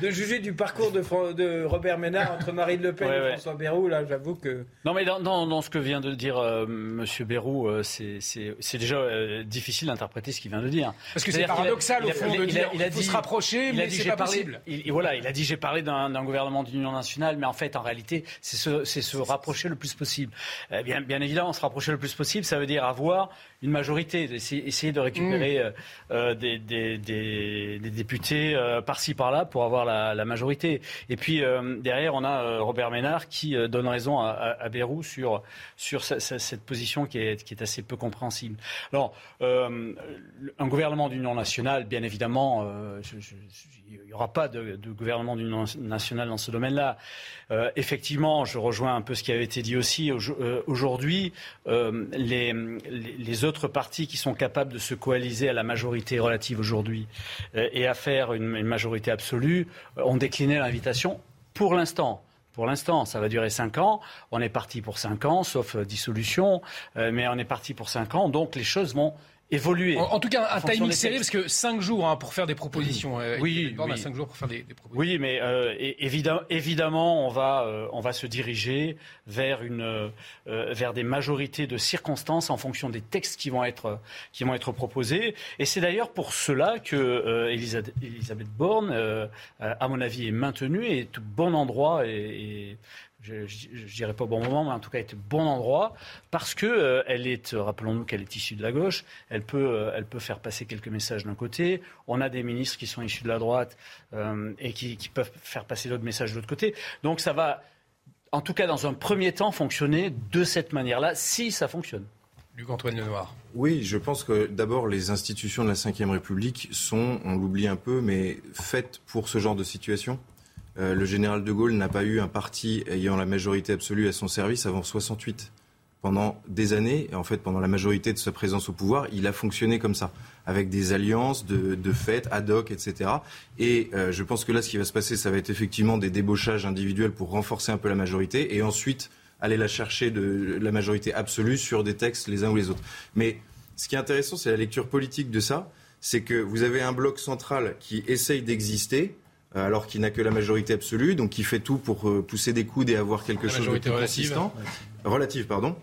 B: de, juger du parcours de, de, Robert Ménard entre Marine Le Pen et François Bayrou. Là, j'avoue que.
L: Non, mais dans, dans, ce que vient de dire euh, Monsieur Bayrou, euh, c'est déjà euh, difficile d'interpréter ce qu'il vient de dire.
A: Parce que c'est paradoxal au fond de dire il, a dit, faut se rapprocher, mais c'est pas possible.
L: Il, voilà, il a dit j'ai parlé d'un gouvernement d'union nationale, mais en fait, en réalité, c'est se, se rapprocher le plus possible. bien, bien évidemment, se rapprocher le plus possible, ça veut dire avoir une majorité, essayer, de récupérer mm. euh, des, députés euh, par-ci par-là pour avoir la, majorité. Et puis euh, derrière, on a Robert Ménard qui donne raison à, à, Bérou sur, sur cette position qui est, qui est assez peu compréhensible. Alors, un gouvernement d'union nationale, bien évidemment, il n'y aura pas de, gouvernement d'union nationale dans ce domaine-là. effectivement, je rejoins un peu ce qui avait été dit aussi. Aujourd'hui, les, les autres partis qui sont capables de se coaliser à la majorité relative aujourd'hui euh, et à faire une, majorité absolue euh, ont décliné l'invitation pour l'instant. Pour l'instant, ça va durer cinq ans. On est parti pour cinq ans, sauf euh, dissolution, mais on est parti pour cinq ans. Donc les choses vont évoluer.
A: En, tout cas, un timing serré parce que 5 jours hein, pour faire des propositions.
L: Euh, oui, oui.
A: 5 jours pour faire des, propositions.
L: Oui, mais euh, évidemment, on va, euh, on va se diriger vers, une, vers des majorités de circonstances en fonction des textes qui vont être, qui vont être proposés. Et c'est d'ailleurs pour cela que Elisabeth, Borne, à mon avis, est maintenue et est au bon endroit et je ne dirais pas au bon moment, mais en tout cas, est au bon endroit, parce que euh, elle est, rappelons-nous qu'elle est issue de la gauche, elle peut, euh, elle peut faire passer quelques messages d'un côté. On a des ministres qui sont issus de la droite euh, et qui, peuvent faire passer d'autres messages de l'autre côté. Donc ça va, en tout cas, dans un premier temps, fonctionner de cette manière-là, si ça fonctionne.
A: Luc-Antoine Lenoir.
K: Oui, je pense que d'abord, les institutions de la Ve République sont, on l'oublie un peu, mais faites pour ce genre de situation. Euh, le général de Gaulle n'a pas eu un parti ayant la majorité absolue à son service avant 68. pendant des années, et en fait pendant la majorité de sa présence au pouvoir, il a fonctionné comme ça, avec des alliances de, fêtes ad hoc, etc. Et euh, je pense que là, ce qui va se passer, ça va être effectivement des débauchages individuels pour renforcer un peu la majorité, et ensuite aller la chercher de la majorité absolue sur des textes les uns ou les autres. Mais ce qui est intéressant, c'est la lecture politique de ça, c'est que vous avez un bloc central qui essaye d'exister, alors qu'il n'a que la majorité absolue, donc qui fait tout pour euh, pousser des coudes et avoir quelque chose de plus consistant. Relative, pardon.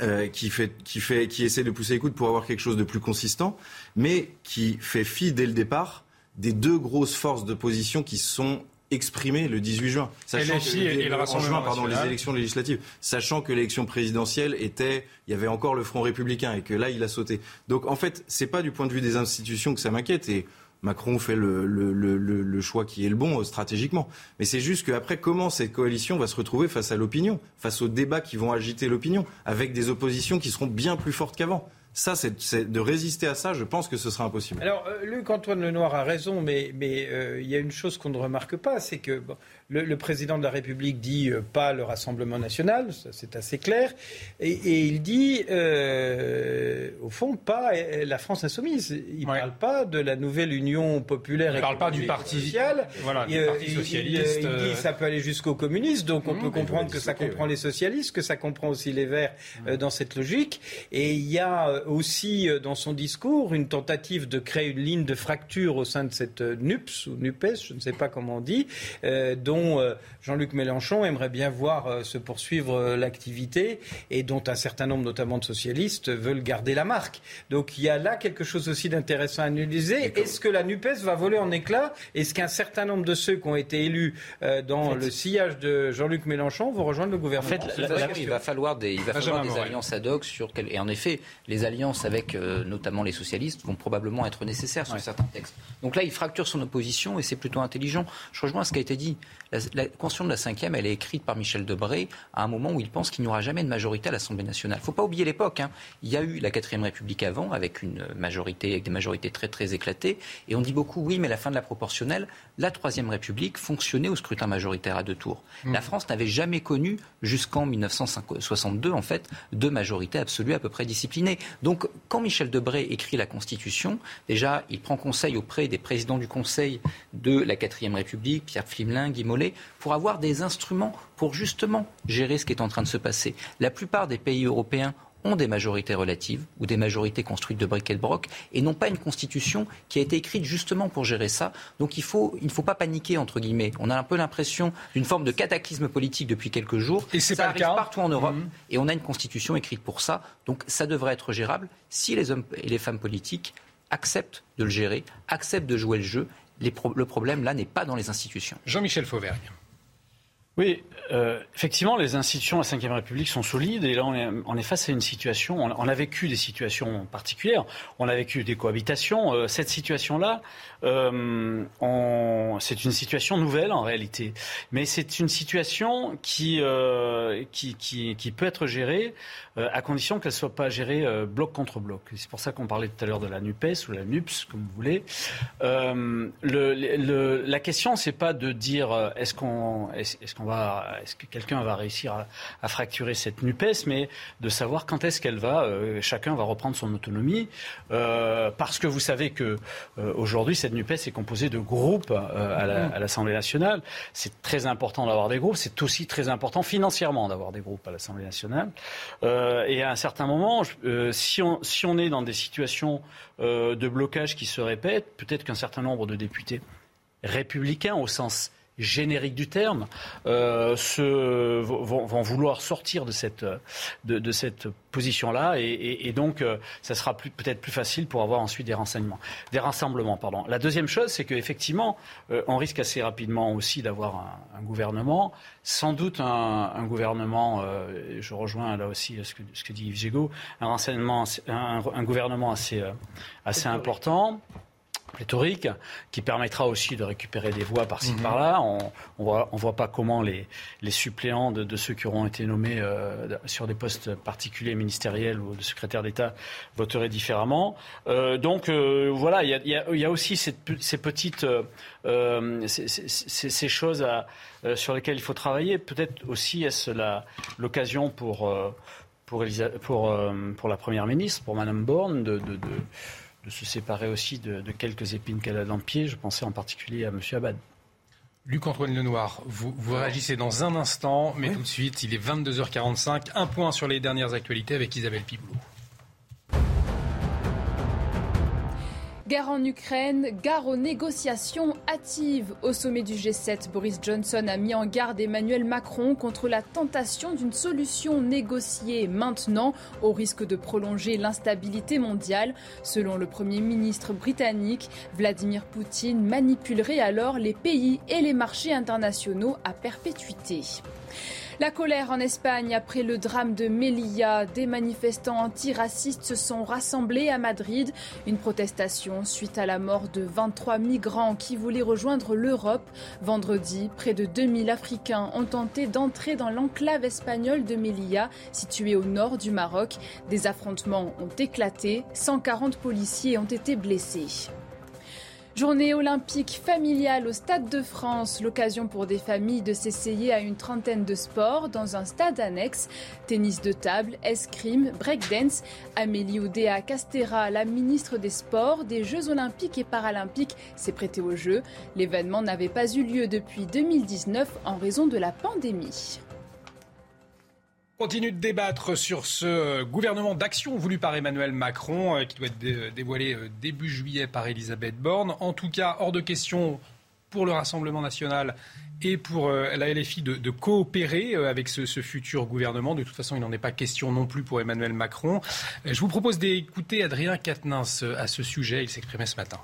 K: Euh, qui, fait, qui, fait, qui essaie de pousser les coudes pour avoir quelque chose de plus consistant, mais qui fait fi dès le départ des deux grosses forces d'opposition qui sont exprimées le 18 juin, sachant
A: LFI
K: que,
A: et le
K: en juin, pardon, les élections législatives, sachant que l'élection présidentielle était, il y avait encore le Front républicain et que là il a sauté. Donc en fait, c'est pas du point de vue des institutions que ça m'inquiète et Macron fait le, choix qui est le bon euh, stratégiquement. Mais c'est juste qu'après, comment cette coalition va se retrouver face à l'opinion, face aux débats qui vont agiter l'opinion, avec des oppositions qui seront bien plus fortes qu'avant? Ça, c'est de résister à ça, je pense que ce sera impossible.
B: Alors, euh, Luc-Antoine Lenoir a raison, mais euh, il y a une chose qu'on ne remarque pas, c'est que le, le président de la République dit euh, pas le Rassemblement national, c'est assez clair, et, et il dit, euh, au fond, pas euh, la France insoumise. Il ne parle pas de la nouvelle Union populaire
A: Il ne parle pas du parti-
B: et sociale.
A: voilà, du
B: Et,
A: parti
B: il- il-
A: socialiste,
B: Il,
A: euh,
B: dit ça peut aller jusqu'aux communistes, donc on
A: Mmh,
B: peut comprendre
A: il
B: que ça comprend les socialistes, que ça comprend aussi les Verts euh, dans cette logique. Et il y a aussi dans son discours une tentative de créer une ligne de fracture au sein de cette NUPS ou NUPES, je ne sais pas comment on dit, euh, dont euh, Jean-Luc Mélenchon aimerait bien voir euh, se poursuivre euh, l'activité et dont un certain nombre, notamment de socialistes, veulent garder la marque. Donc il y a là quelque chose aussi d'intéressant à analyser. Est-ce que la NUPES va voler en éclats? Est-ce qu'un certain nombre de ceux qui ont été élus dans le sillage de Jean-Luc Mélenchon vont rejoindre le gouvernement?
J: En fait, la- la- il va falloir des, il va
A: Benjamin
J: falloir des
A: Morel.
J: alliances ad hoc sur quel- et en effet, les alliances avec euh, notamment les socialistes vont probablement être nécessaires sur certains textes. Donc là, il fracture son opposition et c'est plutôt intelligent. Je rejoins ce qui a été dit. La, la Constitution de la cinquième, elle est écrite par Michel Debré à un moment où il pense qu'il n'y aura jamais de majorité à l'Assemblée nationale. Il ne faut pas oublier l'époque. hein. Il y a eu la quatrième République avant, avec une majorité, avec des majorités très très éclatées, et on dit beaucoup oui, mais la fin de la proportionnelle, la troisième République fonctionnait au scrutin majoritaire à deux tours.
A: Mmh.
J: La France n'avait jamais connu jusqu'en 1962 en fait de majorité absolue à peu près disciplinée. Donc quand Michel Debré écrit la Constitution, déjà il prend conseil auprès des présidents du Conseil de la quatrième République, Pierre Flimelin, Guy Mollet, pour avoir des instruments pour justement gérer ce qui est en train de se passer. La plupart des pays européens ont des majorités relatives ou des majorités construites de briques et de broc et non pas une constitution qui a été écrite justement pour gérer ça. Donc il, faut, il ne faut pas paniquer, entre guillemets. On a un peu l'impression d'une forme de cataclysme politique depuis quelques jours.
A: Et c'est
J: ça
A: pas le
J: arrive
A: cas.
J: partout en Europe
A: Mhm.
J: et on a une constitution écrite pour ça. Donc ça devrait être gérable si les hommes et les femmes politiques acceptent de le gérer, acceptent de jouer le jeu. Les pro- le problème là n'est pas dans les institutions.
A: Jean-Michel Fauvergne.
L: Oui, euh, effectivement, les institutions de la Ve République sont solides et là, on est, est face à une situation. On, a vécu des situations particulières. On a vécu des cohabitations. Euh, cette situation-là, euh, c'est une situation nouvelle en réalité, mais c'est une situation qui, qui, qui, peut être gérée à condition qu'elle soit pas gérée bloc contre bloc. C'est pour ça qu'on parlait tout à l'heure de la Nupes ou la Nups, comme vous voulez. Le, le- la question, c'est pas de dire est-ce qu'on est-ce, est-ce qu'on va est-ce que quelqu'un va réussir à, à fracturer cette Nupes, mais de savoir quand est-ce qu'elle va euh, chacun va reprendre son autonomie, euh, parce que vous savez que euh, aujourd'hui cette Nupes est composée de groupes euh, à, la- à l'Assemblée nationale. C'est très important d'avoir des groupes. C'est aussi très important financièrement d'avoir des groupes à l'Assemblée nationale. Et à un certain moment, si, on, si on est dans des situations de blocage qui se répètent, peut-être qu'un certain nombre de députés républicains au sens générique du terme euh, se, vont, vont vouloir sortir de cette, de, de cette position-là et, et- et donc euh, ça sera peut-être plus facile pour avoir ensuite des renseignements, des rassemblements. Pardon. La deuxième chose, c'est qu'effectivement, euh, on risque assez rapidement aussi d'avoir un, un gouvernement, sans doute un, un gouvernement, je rejoins là aussi ce que, ce que dit Yves Gégaud, un, renseignement, un, un gouvernement assez, assez important pléthorique, qui permettra aussi de récupérer des voix par-ci
A: Mhm.
L: par-là. On on voit, on voit pas comment les, les suppléants de, de ceux qui auront été nommés euh, sur des postes particuliers ministériels ou de secrétaire d'État voteraient différemment. Euh, donc euh, voilà, il y a, y y aussi cette ces petites ces, ces- ces- ces choses à- sur lesquelles il faut travailler. Peut-être aussi est-ce l'occasion pour pour, pour, pour la Première ministre, pour Madame Borne, de, de, de, se séparer aussi de, quelques épines qu'elle a dans le pied. Je pensais en particulier à M. Abad.
A: Luc-Antoine Lenoir, vous, vous réagissez dans un instant, mais tout de suite, il est 22h45. Un point sur les dernières actualités avec Isabelle Piboulot.
C: Guerre en Ukraine, gare aux négociations hâtives. Au sommet du G7, Boris Johnson a mis en garde Emmanuel Macron contre la tentation d'une solution négociée maintenant, au risque de prolonger l'instabilité mondiale. Selon le Premier ministre britannique, Vladimir Poutine manipulerait alors les pays et les marchés internationaux à perpétuité. La colère en Espagne après le drame de Melilla. Des manifestants antiracistes se sont rassemblés à Madrid. Une protestation suite à la mort de 23 migrants qui voulaient rejoindre l'Europe. Vendredi, près de 2000 Africains ont tenté d'entrer dans l'enclave espagnole de Melilla, située au nord du Maroc. Des affrontements ont éclaté. 140 policiers ont été blessés. Journée olympique familiale au Stade de France, l'occasion pour des familles de s'essayer à une trentaine de sports dans un stade annexe. Tennis de table, escrime, breakdance. Amélie Oudéa Castera, la ministre des Sports, des Jeux olympiques et paralympiques, s'est prêtée au jeu. L'événement n'avait pas eu lieu depuis 2019 en raison de la pandémie
A: continue de débattre sur ce gouvernement d'action voulu par Emmanuel Macron, euh, qui doit être dévoilé euh, début juillet par Elisabeth Borne. En tout cas, hors de question pour le Rassemblement national et pour euh, la LFI de, coopérer avec ce, futur gouvernement. De toute façon, il n'en est pas question non plus pour Emmanuel Macron. Je vous propose d'écouter Adrien Quatennens à ce sujet. Il s'exprimait ce matin.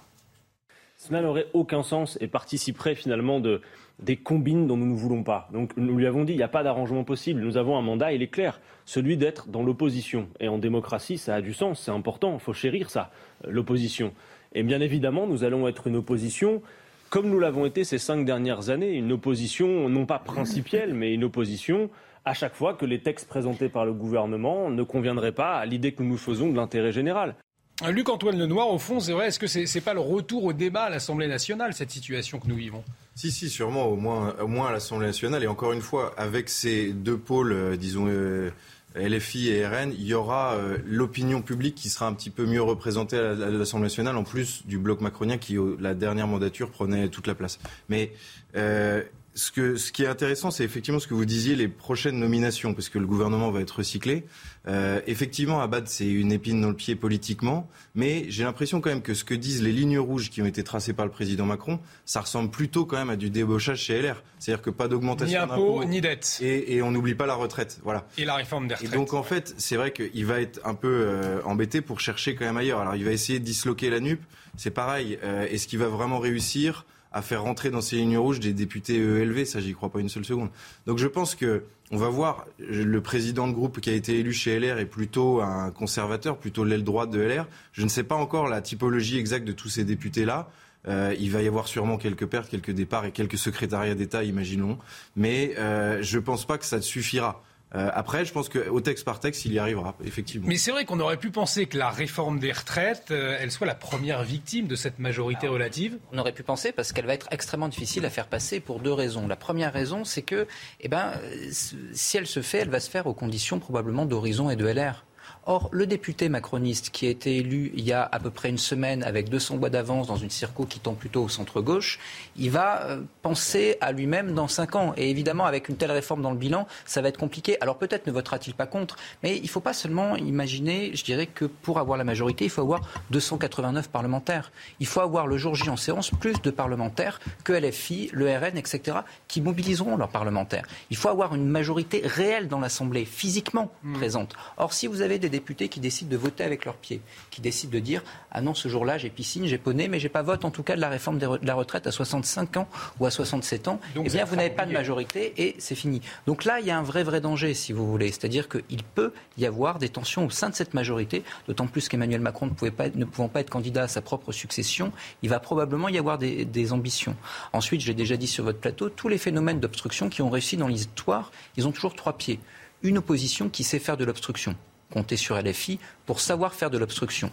P: Cela n'aurait aucun sens et participerait finalement de, des combines dont nous ne voulons pas. Donc nous lui avons dit, il n'y a pas d'arrangement possible. Nous avons un mandat, il est clair, celui d'être dans l'opposition. Et en démocratie, ça a du sens, c'est important, il faut chérir ça, euh, l'opposition. Et bien évidemment, nous allons être une opposition comme nous l'avons été ces cinq dernières années, une opposition non pas principielle, mais une opposition à chaque fois que les textes présentés par le gouvernement ne conviendraient pas à l'idée que nous nous faisons de l'intérêt général.
A: Luc-Antoine Lenoir, au fond, c'est vrai, est-ce que c'est n'est pas le retour au débat à l'Assemblée nationale, cette situation que nous vivons?
K: Si, si, sûrement, au moins, à l'Assemblée nationale. Et encore une fois, avec ces deux pôles, euh, disons, euh, LFI et RN, il y aura euh, l'opinion publique qui sera un petit peu mieux représentée à l'Assemblée nationale, en plus du bloc macronien qui, la dernière mandature, prenait toute la place. Mais ce, ce qui est intéressant, c'est effectivement ce que vous disiez, les prochaines nominations, parce que le gouvernement va être recyclé. Euh, effectivement, Abad, c'est une épine dans le pied politiquement, mais j'ai l'impression quand même que ce que disent les lignes rouges qui ont été tracées par le président Macron, ça ressemble plutôt quand même à du débauchage chez LR. C'est-à-dire que pas d'augmentation
A: d'impôts. Ni dette.
K: Et, et on n'oublie pas la retraite. Voilà.
A: Et la réforme des retraites.
K: Et donc en fait, c'est vrai qu'il va être un peu euh, embêté pour chercher quand même ailleurs. Alors il va essayer de disloquer la NUP. C'est pareil. Euh, est-ce qu'il va vraiment réussir à faire rentrer dans ces lignes rouges des députés élevés, ça j'y crois pas une seule seconde. Donc je pense que on va voir le président de groupe qui a été élu chez LR est plutôt un conservateur, plutôt l'aile droite de LR. Je ne sais pas encore la typologie exacte de tous ces députés là. Euh, il va y avoir sûrement quelques pertes, quelques départs et quelques secrétariats d'État, imaginons. Mais euh, je ne pense pas que ça suffira. Euh, après, je pense qu'au texte par texte, il y arrivera, effectivement.
A: Mais c'est vrai qu'on aurait pu penser que la réforme des retraites, euh, elle soit la première victime de cette majorité relative.
J: On aurait pu penser parce qu'elle va être extrêmement difficile à faire passer pour deux raisons. La première raison, c'est que, eh ben, si elle se fait, elle va se faire aux conditions probablement d'Horizon et de LR. Or, le député macroniste qui a été élu il y a à peu près une semaine avec 200 voix d'avance dans une circo qui tombe plutôt au centre-gauche, il va euh, penser à lui-même dans 5 ans. Et évidemment, avec une telle réforme dans le bilan, ça va être compliqué. Alors peut-être ne votera-t-il pas contre, mais il ne faut pas seulement imaginer, je dirais, que pour avoir la majorité, il faut avoir 289 parlementaires. Il faut avoir le jour J en séance plus de parlementaires que LFI, le RN, etc., qui mobiliseront leurs parlementaires. Il faut avoir une majorité réelle dans l'Assemblée, physiquement mmh. présente. Or, si vous avez des députés qui décident de voter avec leurs pieds, qui décident de dire ah non ce jour-là j'ai piscine, j'ai poney, mais j'ai pas vote en tout cas de la réforme de la retraite à 65 ans ou à 67 ans. Donc, eh bien vous n'avez pas de majorité et c'est fini. Donc là il y a un vrai vrai danger si vous voulez, c'est-à-dire qu'il peut y avoir des tensions au sein de cette majorité, d'autant plus qu'Emmanuel Macron ne, pouvait pas, ne pouvant pas être candidat à sa propre succession, il va probablement y avoir des, des ambitions. Ensuite, j'ai déjà dit sur votre plateau, tous les phénomènes d'obstruction qui ont réussi dans l'histoire, ils ont toujours trois pieds. Une opposition qui sait faire de l'obstruction compter sur LFI pour savoir faire de l'obstruction.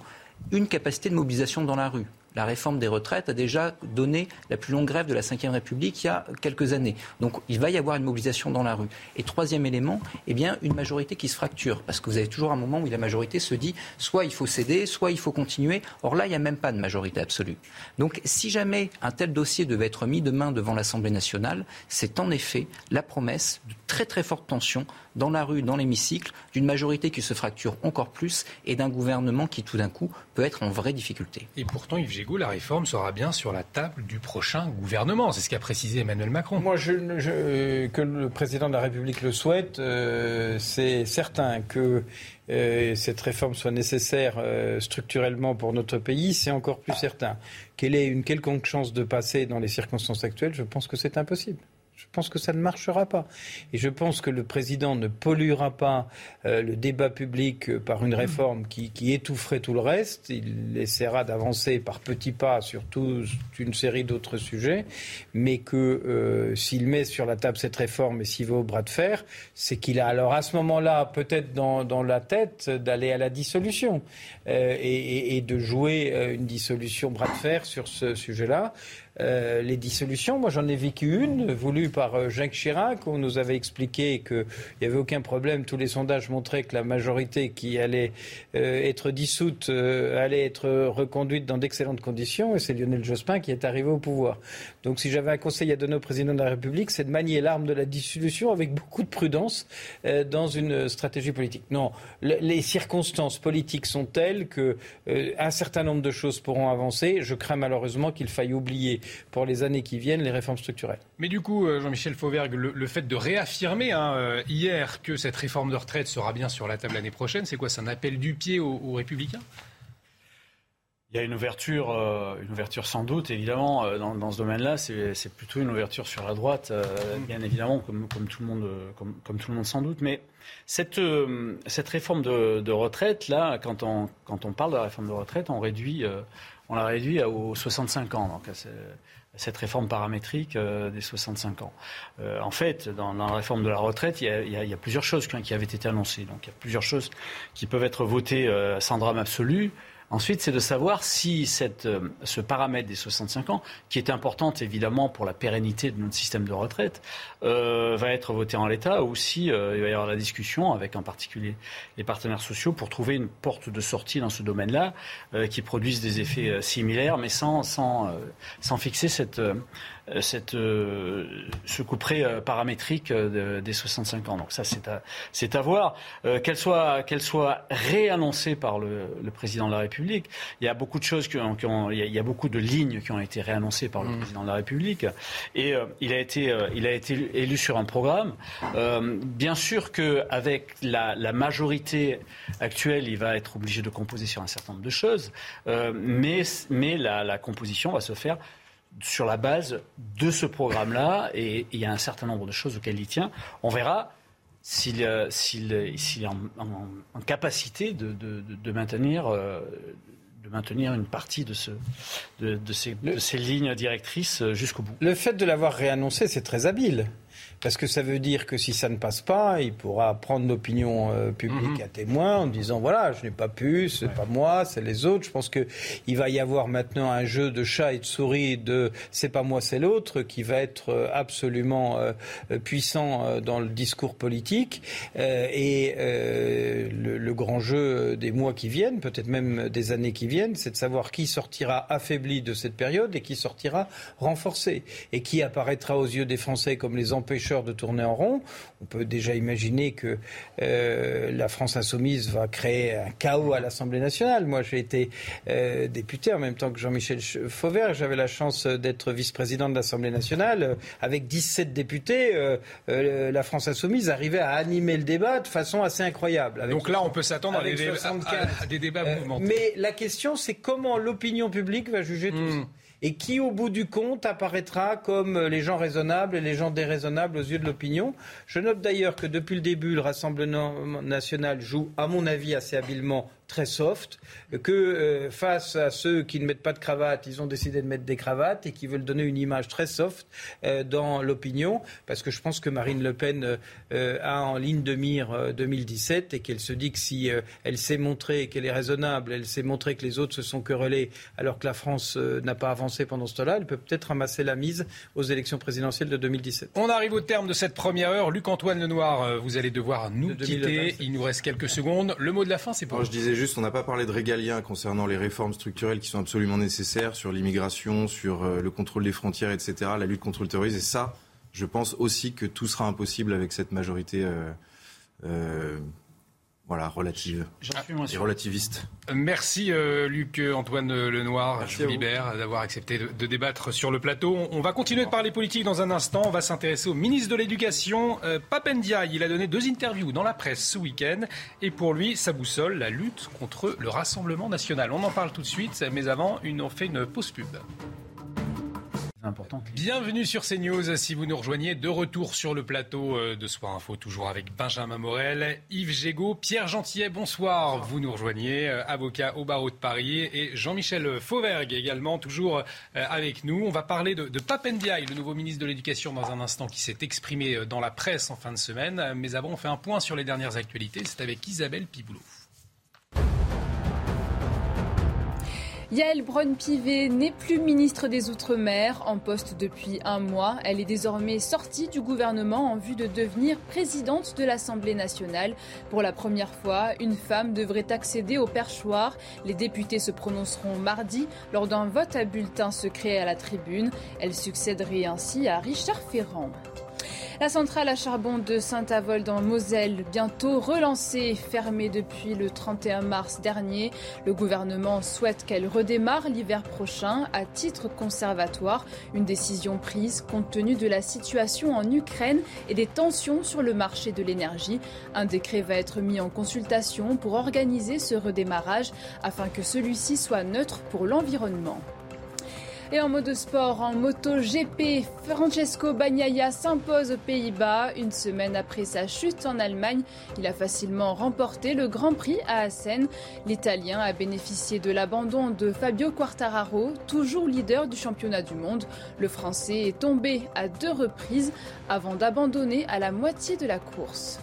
J: Une capacité de mobilisation dans la rue. La réforme des retraites a déjà donné la plus longue grève de la Ve République il y a quelques années. Donc il va y avoir une mobilisation dans la rue. Et troisième élément, eh bien, une majorité qui se fracture. Parce que vous avez toujours un moment où la majorité se dit soit il faut céder, soit il faut continuer. Or là, il n'y a même pas de majorité absolue. Donc si jamais un tel dossier devait être mis demain devant l'Assemblée nationale, c'est en effet la promesse de très très forte tension dans la rue, dans l'hémicycle, d'une majorité qui se fracture encore plus et d'un gouvernement qui tout d'un coup peut être en vraie difficulté.
A: La réforme sera bien sur la table du prochain gouvernement. C'est ce qu'a précisé Emmanuel Macron.
B: Moi, je, que le président de la République le souhaite, euh, c'est certain que euh, cette réforme soit nécessaire euh, structurellement pour notre pays, c'est encore plus certain. Qu'elle ait une quelconque chance de passer dans les circonstances actuelles, je pense que c'est impossible. Je pense que ça ne marchera pas. Et je pense que le président ne polluera pas euh, le débat public euh, par une réforme qui, étoufferait tout le reste. Il essaiera d'avancer par petits pas sur toute une série d'autres sujets, mais que euh, s'il met sur la table cette réforme et s'il va au bras de fer, c'est qu'il a alors à ce moment-là peut-être dans, la tête d'aller à la dissolution et, et, de jouer une dissolution bras de fer sur ce sujet-là. Euh, les dissolutions. Moi, j'en ai vécu une, voulue par euh, Jacques Chirac, où on nous avait expliqué qu'il n'y avait aucun problème. Tous les sondages montraient que la majorité qui allait euh, être dissoute allait être reconduite dans d'excellentes conditions. Et c'est Lionel Jospin qui est arrivé au pouvoir. Donc, si j'avais un conseil à donner au président de la République, c'est de manier l'arme de la dissolution avec beaucoup de prudence dans une stratégie politique. Non, les circonstances politiques sont telles que un certain nombre de choses pourront avancer. Je crains malheureusement qu'il faille oublier pour les années qui viennent les réformes structurelles.
A: Mais du coup, euh, Jean-Michel Fauvergue, le, fait de réaffirmer hein, euh, hier que cette réforme de retraite sera bien sur la table l'année prochaine, c'est quoi C'est un appel du pied aux, Républicains?
L: Il y a une ouverture, euh, une ouverture sans doute, évidemment, dans, ce domaine-là. C'est plutôt une ouverture sur la droite, bien évidemment, comme, tout le monde, comme, tout le monde sans doute. Mais cette, cette réforme de, retraite, là, quand on, quand on parle de la réforme de retraite, on réduit on l'a réduit aux 65 ans, donc à cette réforme paramétrique euh, des 65 ans. Euh, en fait, dans, la réforme de la retraite, il y a, plusieurs choses qui, avaient été annoncées. Donc il y a plusieurs choses qui peuvent être votées euh, sans drame absolu. Ensuite, c'est de savoir si cette, euh, ce paramètre des 65 ans, qui est importante évidemment pour la pérennité de notre système de retraite, euh, va être voté en l'état ou si euh, il va y avoir la discussion avec en particulier les partenaires sociaux pour trouver une porte de sortie dans ce domaine-là qui produise des effets similaires, mais sans, sans, sans fixer cette euh, cette, euh, ce couperet euh, paramétrique des 65 ans. Donc ça, c'est à, c'est à voir. qu'elle soit, qu'elle soit réannoncée par le, le, président de la République. Il y a beaucoup de choses qui ont, qui ont il, y a, beaucoup de lignes qui ont été réannoncées par le mmh. président de la République. Et il a été, il a été élu sur un programme. bien sûr qu'avec la, la majorité actuelle, il va être obligé de composer sur un certain nombre de choses, mais, mais la, la composition va se faire sur la base de ce programme-là, et il y a un certain nombre de choses auxquelles il tient. On verra s'il euh, est en, capacité de, maintenir, euh, de maintenir une partie de, ce, de, ces, de ces lignes directrices euh, jusqu'au bout.
B: Le fait de l'avoir réannoncé, c'est très habile. Parce que ça veut dire que si ça ne passe pas, il pourra prendre l'opinion euh, publique mhm. à témoin en disant voilà, je n'ai pas pu, c'est pas moi, c'est les autres. Je pense qu'il va y avoir maintenant un jeu de chat et de souris de c'est pas moi, c'est l'autre qui va être euh, absolument euh, puissant dans le discours politique. et le, le, grand jeu des mois qui viennent, peut-être même des années qui viennent, c'est de savoir qui sortira affaibli de cette période et qui sortira renforcé. Et qui apparaîtra aux yeux des Français comme les empêcheurs de tourner en rond. On peut déjà imaginer que euh, la France insoumise va créer un chaos à l'Assemblée nationale. Moi, j'ai été euh, député en même temps que Jean-Michel Fauvert. J'avais la chance d'être vice-président de l'Assemblée nationale. Avec 17 députés, euh, la France insoumise arrivait à animer le débat de façon assez incroyable.
A: Donc là, on peut s'attendre à, des débats mouvementés.
B: Mais la question, c'est comment l'opinion publique va juger tout hmm. ça? Et qui, au bout du compte, apparaîtra comme les gens raisonnables et les gens déraisonnables aux yeux de l'opinion? Je note d'ailleurs que depuis le début, le Rassemblement national joue, à mon avis, assez habilement très soft, que euh, face à ceux qui ne mettent pas de cravate, ils ont décidé de mettre des cravates et qui veulent donner une image très soft euh, dans l'opinion, parce que je pense que Marine Le Pen euh, a en ligne de mire 2017 et qu'elle se dit que si elle s'est montrée qu'elle est raisonnable, elle s'est montrée que les autres se sont querellés alors que la France n'a pas avancé pendant ce temps-là, elle peut peut-être ramasser la mise aux élections présidentielles de 2017.
A: On arrive au terme de cette première heure. Luc-Antoine Lenoir, vous allez devoir nous quitter. Il nous reste quelques secondes. Le mot de la fin, c'est pour
K: Moi, je disais juste, on n'a pas parlé de régalien concernant les réformes structurelles qui sont absolument nécessaires sur l'immigration, sur euh, le contrôle des frontières, etc., la lutte contre le terrorisme. Et ça, je pense aussi que tout sera impossible avec cette majorité. Euh, euh, voilà, relative et relativiste.
A: Merci euh, Luc Antoine Lenoir, je vous libère d'avoir accepté de, débattre sur le plateau. On, va continuer de parler politique dans un instant. On va s'intéresser au ministre de l'Éducation, euh, Papendia. Il a donné deux interviews dans la presse ce week-end et pour lui, sa boussole, la lutte contre le Rassemblement national. On en parle tout de suite, mais avant, une, on fait une pause pub. Bienvenue sur CNews. Si vous nous rejoignez, de retour sur le plateau euh, de Soir Info, toujours avec Benjamin Morel, Yves Gégaud, Pierre Gentillet, bonsoir. Vous nous rejoignez, euh, avocat au barreau de Paris, et Jean-Michel Fauvergue également, toujours euh, avec nous. On va parler de, de Papendiaï, le nouveau ministre de l'Éducation, dans un instant, qui s'est exprimé dans la presse en fin de semaine. Mais avant, on fait un point sur les dernières actualités. C'est avec Isabelle Piboulot.
C: Yael Braun-Pivet n'est plus ministre des Outre-mer, en poste depuis un mois. Elle est désormais sortie du gouvernement en vue de devenir présidente de l'Assemblée nationale. Pour la première fois, une femme devrait accéder au perchoir. Les députés se prononceront mardi lors d'un vote à bulletin secret à la tribune. Elle succéderait ainsi à Richard Ferrand. La centrale à charbon de Saint-Avold en Moselle, bientôt relancée, fermée depuis le 31 mars dernier. Le gouvernement souhaite qu'elle redémarre l'hiver prochain à titre conservatoire. Une décision prise compte tenu de la situation en Ukraine et des tensions sur le marché de l'énergie. Un décret va être mis en consultation pour organiser ce redémarrage afin que celui-ci soit neutre pour l'environnement. Et en mode sport, en moto GP, Francesco Bagnaia s'impose aux Pays-Bas. Une semaine après sa chute en Allemagne, il a facilement remporté le Grand Prix à Assen. L'Italien a bénéficié de l'abandon de Fabio Quartararo, toujours leader du championnat du monde. Le Français est tombé à deux reprises avant d'abandonner à la moitié de la course.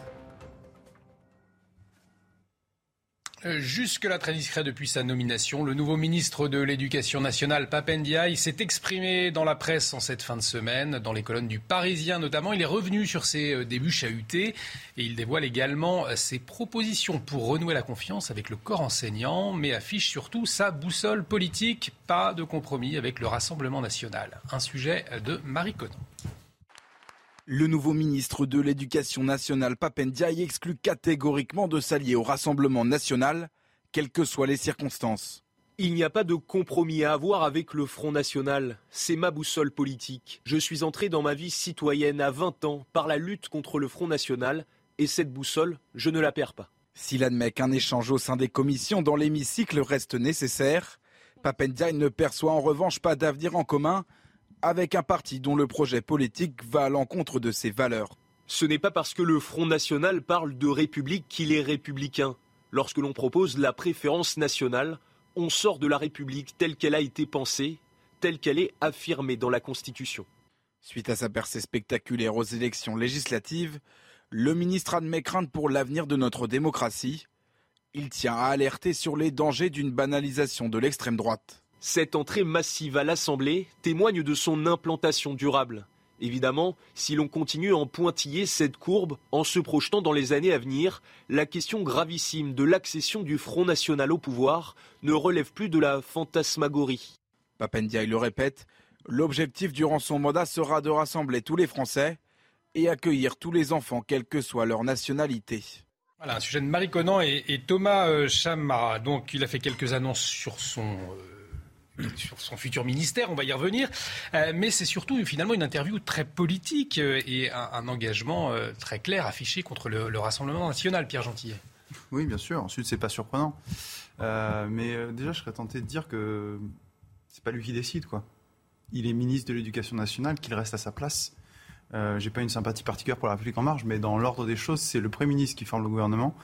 A: Jusque-là très discret depuis sa nomination, le nouveau ministre de l'Éducation nationale, Papendiaï, s'est exprimé dans la presse en cette fin de semaine, dans les colonnes du Parisien notamment. Il est revenu sur ses euh, débuts chahutés et il dévoile également euh, ses propositions pour renouer la confiance avec le corps enseignant, mais affiche surtout sa boussole politique, pas de compromis avec le Rassemblement national. Un sujet de Marie Conan.
Q: Le nouveau ministre de l'Éducation nationale, Papendiaï, exclut catégoriquement de s'allier au Rassemblement national, quelles que soient les circonstances.
N: Il n'y a pas de compromis à avoir avec le Front National. C'est ma boussole politique. Je suis entré dans ma vie citoyenne à 20 ans par la lutte contre le Front National et cette boussole, je ne la perds pas.
Q: S'il admet qu'un échange au sein des commissions dans l'hémicycle reste nécessaire, Papendiaï ne perçoit en revanche pas d'avenir en commun avec un parti dont le projet politique va à l'encontre de ses valeurs.
N: Ce n'est pas parce que le Front National parle de République qu'il est républicain. Lorsque l'on propose la préférence nationale, on sort de la République telle qu'elle a été pensée, telle qu'elle est affirmée dans la Constitution.
Q: Suite à sa percée spectaculaire aux élections législatives, le ministre admet crainte pour l'avenir de notre démocratie. Il tient à alerter sur les dangers d'une banalisation de l'extrême droite.
N: Cette entrée massive à l'Assemblée témoigne de son implantation durable. Évidemment, si l'on continue à en pointiller cette courbe en se projetant dans les années à venir, la question gravissime de l'accession du Front National au pouvoir ne relève plus de la fantasmagorie.
Q: Papendiaï le répète, l'objectif durant son mandat sera de rassembler tous les Français et accueillir tous les enfants, quelle que soit leur nationalité.
A: Voilà, un sujet de Marie Conan et, Thomas euh, Chamara. Donc, il a fait quelques annonces sur son. Euh, [CLEARS THROAT] sur son futur ministère, on va y revenir. Euh, mais c'est surtout finalement une interview très politique euh, et un, engagement euh, très clair affiché contre le, Rassemblement national, Pierre Gentillet.
R: Oui, bien sûr. Ensuite, c'est pas surprenant. mais déjà, je serais tenté de dire que c'est pas lui qui décide, quoi. Il est ministre de l'Éducation nationale, qu'il reste à sa place. J'ai pas une sympathie particulière pour la République en marche, mais dans l'ordre des choses, c'est le Premier ministre qui forme le gouvernement.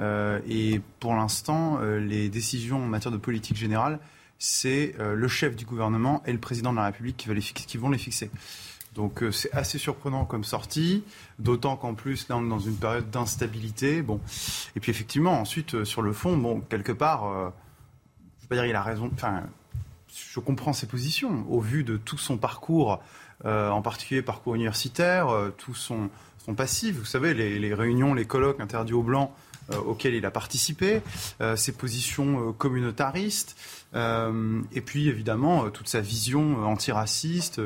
R: et pour l'instant, les décisions en matière de politique générale, c'est le chef du gouvernement et le président de la République qui, qui vont les fixer. Donc c'est assez surprenant comme sortie, d'autant qu'en plus là on est dans une période d'instabilité. Bon, et puis effectivement ensuite sur le fond, bon quelque part, je ne veux pas dire il a raison. Enfin, je comprends ses positions au vu de tout son parcours, euh, en particulier parcours universitaire, euh, tout son, son, passif. Vous savez, les, réunions, les colloques interdits aux blancs euh, auxquels il a participé, ses positions communautaristes, et puis évidemment toute sa vision antiraciste.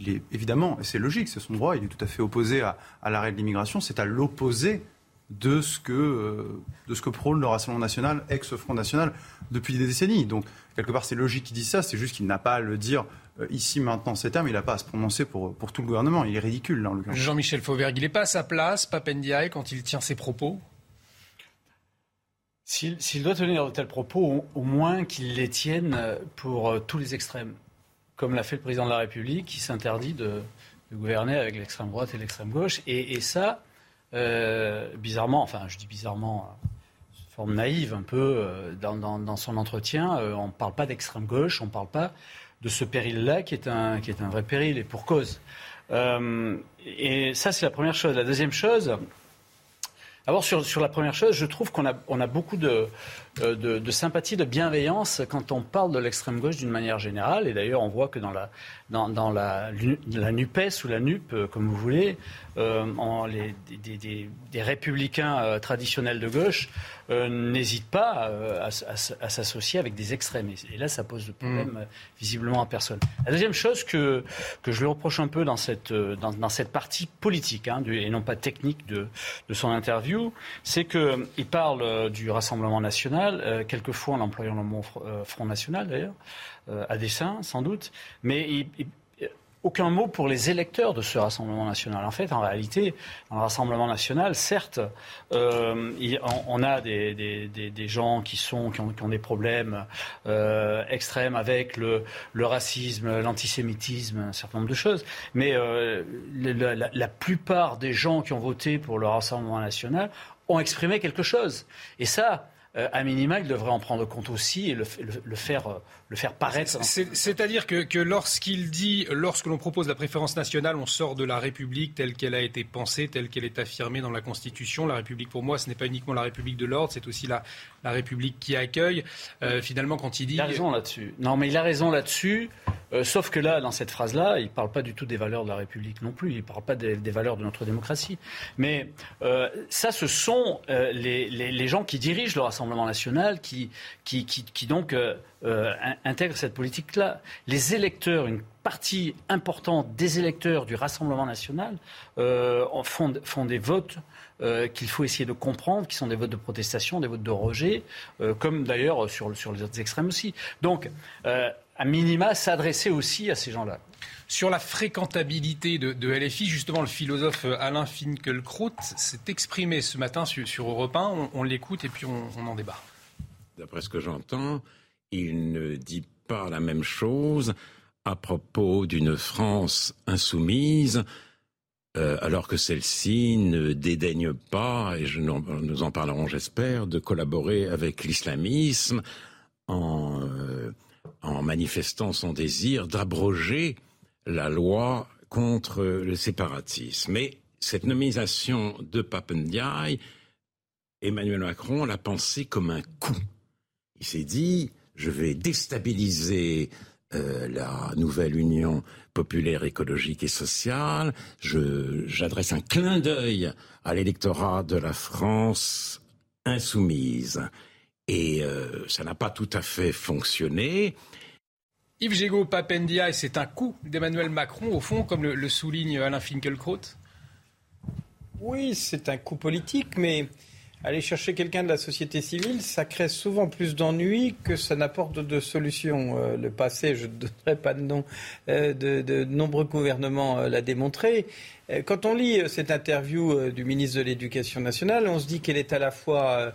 R: Il est évidemment, et c'est logique, c'est son droit, il est tout à fait opposé à, l'arrêt de l'immigration. C'est à l'opposé de ce que de ce que prône le Rassemblement national, ex-Front national, depuis des décennies. Donc quelque part, c'est logique qu'il dise ça. C'est juste qu'il n'a pas à le dire euh, ici, maintenant, ces termes. Il n'a pas à se prononcer pour, pour tout le gouvernement. Il est ridicule, là, en l'occurrence.
A: Jean-Michel Fauvergue, il n'est pas à sa place, Papendiaï, quand il tient ses propos?
L: S'il doit tenir de tels propos, au, moins qu'il les tienne pour euh, tous les extrêmes. Comme l'a fait le président de la République, qui s'interdit de, gouverner avec l'extrême droite et l'extrême gauche. Et, ça, euh, bizarrement, enfin, je dis bizarrement forme naïve un peu euh, dans, son entretien. Euh, on ne parle pas d'extrême gauche, on ne parle pas de ce péril-là qui, est un, qui est un vrai péril et pour cause. Euh, et ça, c'est la première chose. La deuxième chose, D'abord, sur, sur, la première chose, je trouve qu'on a, on a beaucoup de, de, de, sympathie, de bienveillance quand on parle de l'extrême gauche d'une manière générale. Et d'ailleurs, on voit que dans la, dans, dans la, la NUPES ou la NUP, comme vous voulez, euh, en, les, des, des, des, républicains euh, traditionnels de gauche euh, n'hésitent pas à, à, s'associer avec des extrêmes. Et, là, ça pose de problème mm. visiblement à personne. La deuxième chose que, que je lui reproche un peu dans cette, dans, dans cette partie politique, hein, et non pas technique de, de son interview, c'est qu'il parle du Rassemblement national, quelquefois en employant le mot Front national d'ailleurs, à dessein sans doute, mais aucun mot pour les électeurs de ce Rassemblement national. En fait, en réalité, dans le Rassemblement national, certes, euh, on, a des, des, gens qui, sont, qui, ont, des problèmes euh, extrêmes avec le, le racisme, l'antisémitisme, un certain nombre de choses, mais euh, la plupart des gens qui ont voté pour le Rassemblement national ont exprimé quelque chose. Et ça, euh, à minima, il devrait en prendre compte aussi et le, faire, euh, le faire paraître.
A: C'est-à-dire que, que lorsqu'il dit, lorsque l'on propose la préférence nationale, on sort de la République telle qu'elle a été pensée, telle qu'elle est affirmée dans la Constitution. La République, pour moi, ce n'est pas uniquement la République de l'ordre, c'est aussi la, la République qui accueille. Euh, finalement, quand il dit...
L: Il a raison là-dessus. Non, mais il a raison là-dessus. sauf que là, dans cette phrase-là, il ne parle pas du tout des valeurs de la République non plus. Il ne parle pas des, valeurs de notre démocratie. Mais ça, ce sont les, les, les gens qui dirigent le Rassemblement national qui, donc euh, euh, intègre cette politique-là. Les électeurs, une partie importante des électeurs du Rassemblement national euh, font, font, des votes qu'il faut essayer de comprendre, qui sont des votes de protestation, des votes de rejet, comme d'ailleurs sur, sur les autres extrêmes aussi. Donc, à minima, s'adresser aussi à ces gens-là.
A: Sur la fréquentabilité de, LFI, justement, le philosophe Alain Finkielkraut s'est exprimé ce matin sur, sur Europe 1. On, l'écoute et puis on, en débat.
S: D'après ce que j'entends, il ne dit pas la même chose à propos d'une France insoumise, euh, alors que celle-ci ne dédaigne pas, et je, nous en parlerons j'espère, de collaborer avec l'islamisme en, euh, en manifestant son désir d'abroger la loi contre le séparatisme. Mais cette nomination de Papendiaï, Emmanuel Macron l'a pensé comme un coup. Il s'est dit, je vais déstabiliser euh, la nouvelle Union populaire écologique et sociale. J'adresse un clin d'œil à l'électorat de la France insoumise. Et euh, ça n'a pas tout à fait fonctionné.
A: Yves Gégaud, Papendia, c'est un coup d'Emmanuel Macron, au fond, comme le, souligne Alain Finkielkraut
B: Oui, c'est un coup politique, mais aller chercher quelqu'un de la société civile, ça crée souvent plus d'ennuis que ça n'apporte de solutions. Euh, le passé, je ne donnerai pas de nom, euh, de, nombreux gouvernements euh, l'a démontré. Quand on lit cette interview du ministre de l'Éducation nationale, on se dit qu'elle est à la fois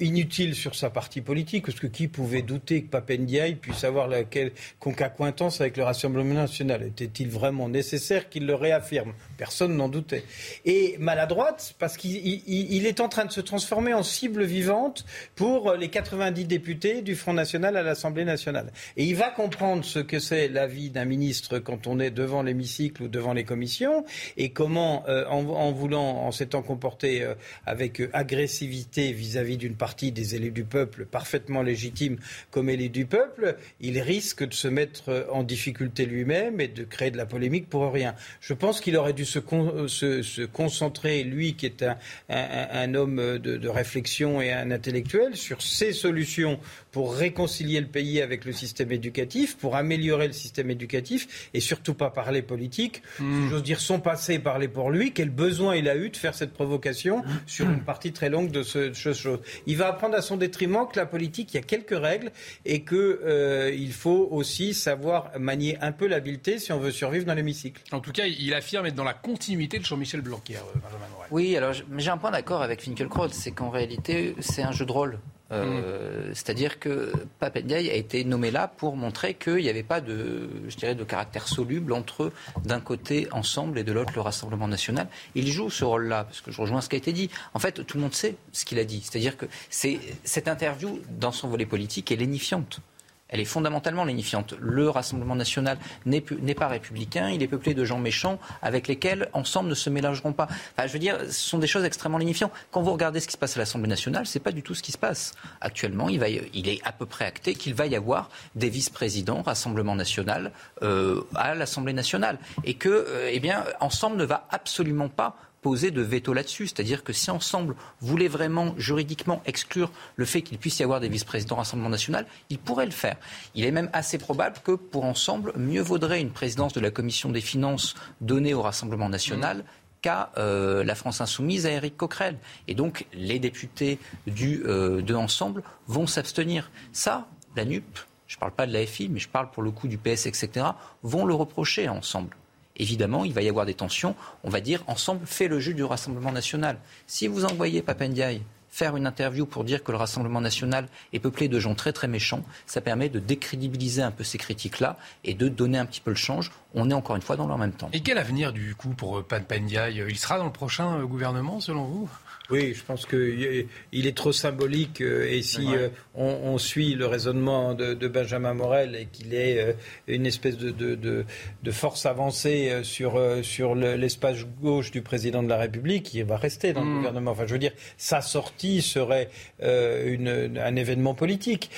B: inutile sur sa partie politique, parce que qui pouvait douter que Papendiaï puisse avoir la quelconque accointance avec le Rassemblement national? Était-il vraiment nécessaire qu'il le réaffirme? Personne n'en doutait. Et maladroite, parce qu'il est en train de se transformer en cible vivante pour les 90 députés du Front National à l'Assemblée nationale. Et il va comprendre ce que c'est l'avis d'un ministre quand on est devant l'hémicycle ou devant les commissions, et comment, euh, en, voulant, en s'étant comporté euh, avec agressivité vis-à-vis d'une partie des élus du peuple, parfaitement légitime comme élus du peuple, il risque de se mettre en difficulté lui-même et de créer de la polémique pour rien. Je pense qu'il aurait dû se, se, concentrer, lui qui est un, un, homme de, de, réflexion et un intellectuel, sur ses solutions pour réconcilier le pays avec le système éducatif, pour améliorer le système éducatif et surtout pas parler politique. Hmm. j'ose dire son passé, parler pour lui. Quel besoin il a eu de faire cette provocation sur une partie très longue de ce chose. Il va apprendre à son détriment que la politique, il y a quelques règles et qu'il euh, faut aussi savoir manier un peu l'habileté si on veut survivre dans l'hémicycle.
A: En tout cas, il affirme être dans la continuité de Jean-Michel Blanquer, euh, Benjamin Morel.
J: Oui, alors j'ai un point d'accord avec Finkielkraut, c'est qu'en réalité, c'est un jeu de rôle. Euh, c'est-à-dire que Papendiaï a été nommé là pour montrer qu'il n'y avait pas de, je dirais, de caractère soluble entre d'un côté ensemble et de l'autre le Rassemblement national. Il joue ce rôle-là, parce que je rejoins ce qui a été dit. En fait, tout le monde sait ce qu'il a dit. C'est-à-dire que cette interview, dans son volet politique, est lénifiante elle est fondamentalement lénifiante. Le Rassemblement national n'est pas républicain, il est peuplé de gens méchants avec lesquels, ensemble, ne se mélangeront pas. Enfin, je veux dire, ce sont des choses extrêmement lénifiantes. Quand vous regardez ce qui se passe à l'Assemblée nationale, ce n'est pas du tout ce qui se passe. Actuellement, il est à peu près acté qu'il va y avoir des vice-présidents Rassemblement national euh, à l'Assemblée nationale. Et que, euh, eh bien, ensemble ne va absolument pas poser de veto là-dessus. C'est-à-dire que si Ensemble voulait vraiment juridiquement exclure le fait qu'il puisse y avoir des vice-présidents Rassemblement national, il pourrait le faire. Il est même assez probable que pour Ensemble, mieux vaudrait une présidence de la Commission des finances donnée au Rassemblement national qu'à euh, la France insoumise à Éric Coquerel. Et donc les députés du, euh, de Ensemble vont s'abstenir. Ça, la NUP, je ne parle pas de la FI, mais je parle pour le coup du PS, etc., vont le reprocher Ensemble évidemment, il va y avoir des tensions. On va dire, ensemble, fait le jeu du Rassemblement national. Si vous envoyez Papendiaï faire une interview pour dire que le Rassemblement national est peuplé de gens très très méchants, ça permet de décrédibiliser un peu ces critiques-là et de donner un petit peu le change. On est encore une fois dans le même temps.
A: Et quel avenir du coup pour Papendiaï? Il sera dans le prochain euh, gouvernement selon vous?
B: Oui, je pense qu'il est trop symbolique euh, et si euh, on, suit le raisonnement de, Benjamin Morel et qu'il est euh, une espèce de, force avancée sur, sur l'espace gauche du président de la République, il va rester dans le mm. gouvernement. Enfin, je veux dire, sa sortie serait un événement politique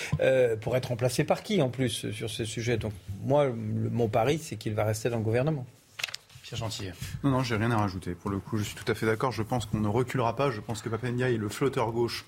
B: pour être remplacé par qui en plus sur ce sujet? Donc moi, mon pari, c'est qu'il va rester dans le gouvernement.
A: Pierre Gentil.
R: Non, non, j'ai rien à rajouter. Pour le coup, je suis tout à fait d'accord. Je pense qu'on ne reculera pas. Je pense que Papendia est le flotteur gauche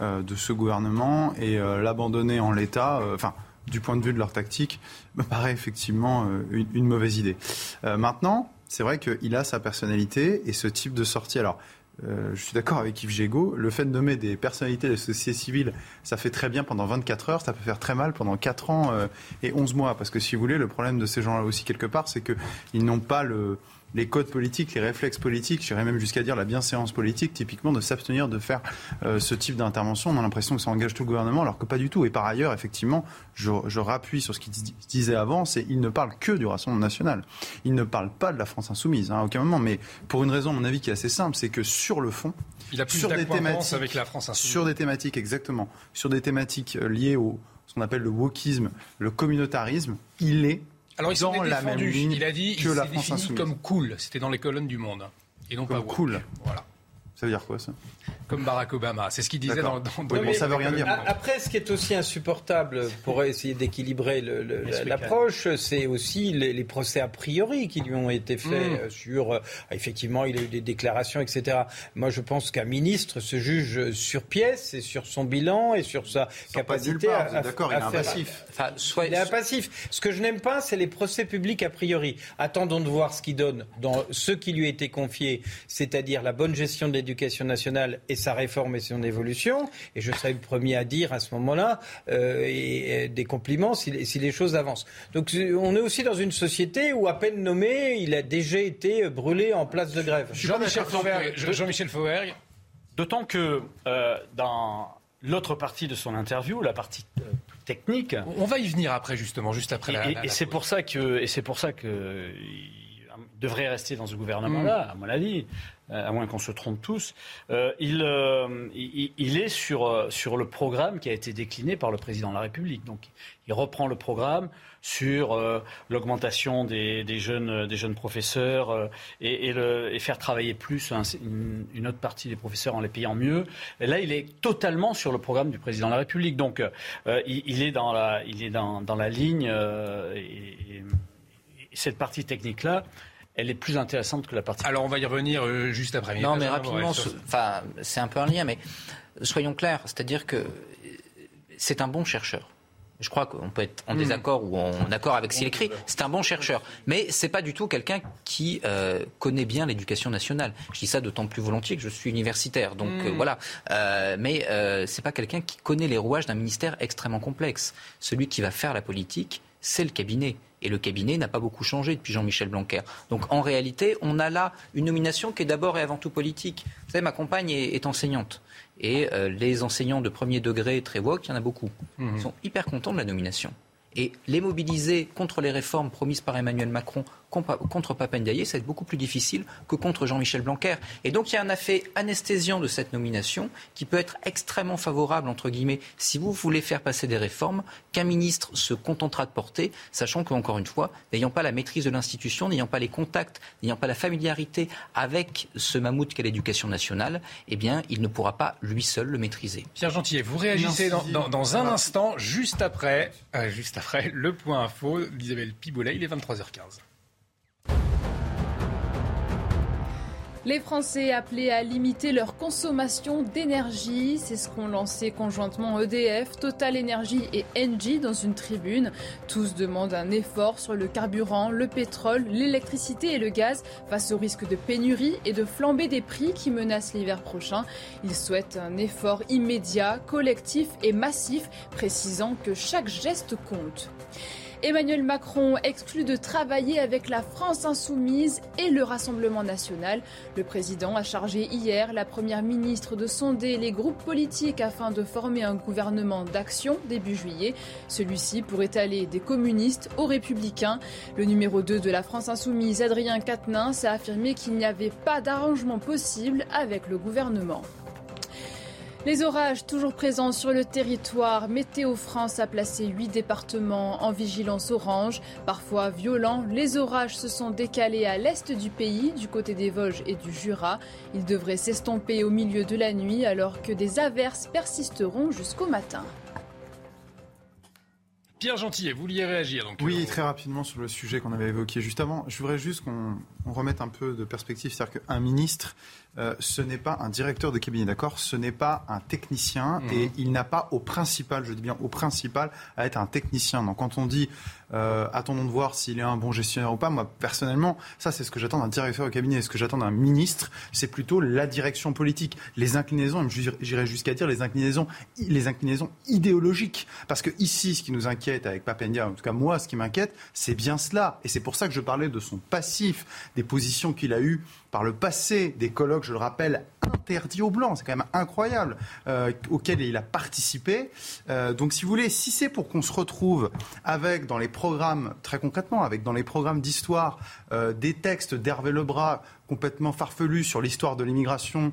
R: euh, de ce gouvernement et euh, l'abandonner en l'état, euh, enfin, du point de vue de leur tactique, me paraît effectivement une, une, mauvaise idée. maintenant, c'est vrai qu'il a sa personnalité et ce type de sortie. Alors, euh, je suis d'accord avec Yves Gégaud. Le fait de nommer des personnalités de la société civile, ça fait très bien pendant 24 heures, ça peut faire très mal pendant 4 ans euh, et 11 mois. Parce que si vous voulez, le problème de ces gens-là aussi, quelque part, c'est qu'ils n'ont pas le, les codes politiques, les réflexes politiques, j'irais même jusqu'à dire la bienséance politique, typiquement de s'abstenir de faire euh, ce type d'intervention. On a l'impression que ça engage tout le gouvernement, alors que pas du tout. Et par ailleurs, effectivement, je, je rappuie sur ce qu'il disait avant, c'est il ne parle que du Rassemblement national. Il ne parle pas de la France insoumise, hein, à aucun moment. Mais pour une raison, à mon avis, qui est assez simple, c'est que sur le fond,
A: il a plus sur des thématiques, avec la France insoumise.
R: Sur des thématiques, exactement, sur des thématiques euh, liées au ce qu'on appelle le wokisme, le communautarisme, il est
A: alors, il la même ligne il a dit que la France défini comme cool. C'était dans les colonnes du Monde. Et non
R: comme
A: pas
R: cool. Voilà. Ça veut dire quoi ça?
A: Comme Barack Obama, c'est ce qu'il disait dans,
R: dans, ça veut rien dire.
B: Après, ce qui est aussi insupportable pour essayer d'équilibrer l'approche, c'est aussi les, procès a priori qui lui ont été faits mm. euh, sur euh, effectivement il a eu des déclarations, etc. Moi, je pense qu'un ministre se juge sur pièce et sur son bilan et sur sa capacité
R: à, D'accord, il est passif.
B: Enfin, soit, il est passif. Ce que je n'aime pas, c'est les procès publics a priori. Attendons de voir ce qu'il donne dans ce qui lui a été confié, c'est-à-dire la bonne gestion de l'éducation nationale et sa réforme et son évolution. Et je serai le premier à dire à ce moment-là euh, et, des compliments si, les choses avancent. Donc on est aussi dans une société où à peine nommé, il a déjà été brûlé en place de grève.
A: Jean-Michel Fauvergue. Jean-Michel
T: D'autant que euh, dans
L: l'autre partie de son interview, la partie euh, technique.
A: On va y venir après, justement, juste après la.
L: Et, et c'est pour ça que, et c'est pour ça que devrait rester dans ce gouvernement-là, mm. à mon avis, euh, à moins qu'on se trompe tous. Euh, il, euh, il, il, est sur, sur le programme qui a été décliné par le président de la République. Donc, il reprend le programme sur l'augmentation des, des, jeunes, des jeunes professeurs et, et, le, et, faire travailler plus une, une, autre partie des professeurs en les payant mieux. Et là, il est totalement sur le programme du président de la République. Donc, il, il, est dans la, il est dans, dans la ligne et, cette partie technique-là, elle est plus intéressante que la partie.
A: Alors on va y revenir euh, juste après.
J: Non, mais rapidement, enfin, c'est un peu un lien, mais soyons clairs, c'est-à-dire que c'est un bon chercheur. Je crois qu'on peut être en hmm. désaccord ou en accord avec ce qu'il écrit. C'est un bon chercheur, mais c'est pas du tout quelqu'un qui euh, connaît bien l'éducation nationale. Je dis ça d'autant plus volontiers que je suis universitaire, donc euh, hmm. voilà. Euh, mais euh, c'est pas quelqu'un qui connaît les rouages d'un ministère extrêmement complexe. Celui qui va faire la politique, c'est le cabinet. Et le cabinet n'a pas beaucoup changé depuis Jean-Michel Blanquer. Donc en réalité, on a là une nomination qui est d'abord et avant tout politique. Vous savez, ma compagne est, enseignante. Et euh, les enseignants de premier degré très woke, il y en a beaucoup. Ils sont hyper contents de la nomination. Et les mobiliser contre les réformes promises par Emmanuel Macron contre Papendiaï, ça va être beaucoup plus difficile que contre Jean-Michel Blanquer. Et donc il y a un effet anesthésiant de cette nomination qui peut être extrêmement favorable, entre guillemets, si vous voulez faire passer des réformes qu'un ministre se contentera de porter, sachant qu'encore une fois, n'ayant pas la maîtrise de l'institution, n'ayant pas les contacts, n'ayant pas la familiarité avec ce mammouth qu'est l'éducation nationale, eh bien, il ne pourra pas lui seul le maîtriser.
A: Pierre Gentillet, vous réagissez dans, un instant, juste après, euh, juste après le point info d'Isabelle Pibolet, il est 23h15.
C: Les Français appelés à limiter leur consommation d'énergie, c'est ce qu'ont lancé conjointement EDF, Total Energy et Engie dans une tribune. Tous demandent un effort sur le carburant, le pétrole, l'électricité et le gaz face au risque de pénurie et de flambée des prix qui menacent l'hiver prochain. Ils souhaitent un effort immédiat, collectif et massif, précisant que chaque geste compte. Emmanuel Macron exclut de travailler avec la France insoumise et le Rassemblement national. Le président a chargé hier la première ministre de sonder les groupes politiques afin de former un gouvernement d'action début juillet. Celui-ci pourrait aller des communistes aux républicains. Le numéro 2 de la France insoumise, Adrien Quatennens, a affirmé qu'il n'y avait pas d'arrangement possible avec le gouvernement. Les orages toujours présents sur le territoire. Météo France a placé huit départements en vigilance orange. Parfois violents, les orages se sont décalés à l'est du pays, du côté des Vosges et du Jura. Ils devraient s'estomper au milieu de la nuit alors que des averses persisteront jusqu'au matin.
A: Pierre Gentillet, vous vouliez réagir donc,
R: Oui, très rapidement sur le sujet qu'on avait évoqué juste avant. Je voudrais juste qu'on remette un peu de perspective. C'est-à-dire qu'un ministre euh, ce n'est pas un directeur de cabinet, d'accord? Ce n'est pas un technicien mhm. et il n'a pas au principal, je dis bien au principal, à être un technicien. Donc quand on dit euh, attendons de voir s'il est un bon gestionnaire ou pas, moi personnellement, ça c'est ce que j'attends d'un directeur de cabinet. Ce que j'attends d'un ministre, c'est plutôt la direction politique, les inclinaisons, j'irais jusqu'à dire les inclinaisons, les inclinaisons idéologiques. Parce que ici, ce qui nous inquiète avec Papendia, en tout cas moi, ce qui m'inquiète, c'est bien cela. Et c'est pour ça que je parlais de son passif, des positions qu'il a eues par le passé des colloques, je le rappelle, interdits aux Blancs, c'est quand même incroyable, euh, auxquels il a participé. Euh, donc si vous voulez, si c'est pour qu'on se retrouve avec dans les programmes, très concrètement, avec dans les programmes d'histoire, euh, des textes d'Hervé Lebras complètement farfelus sur l'histoire de l'immigration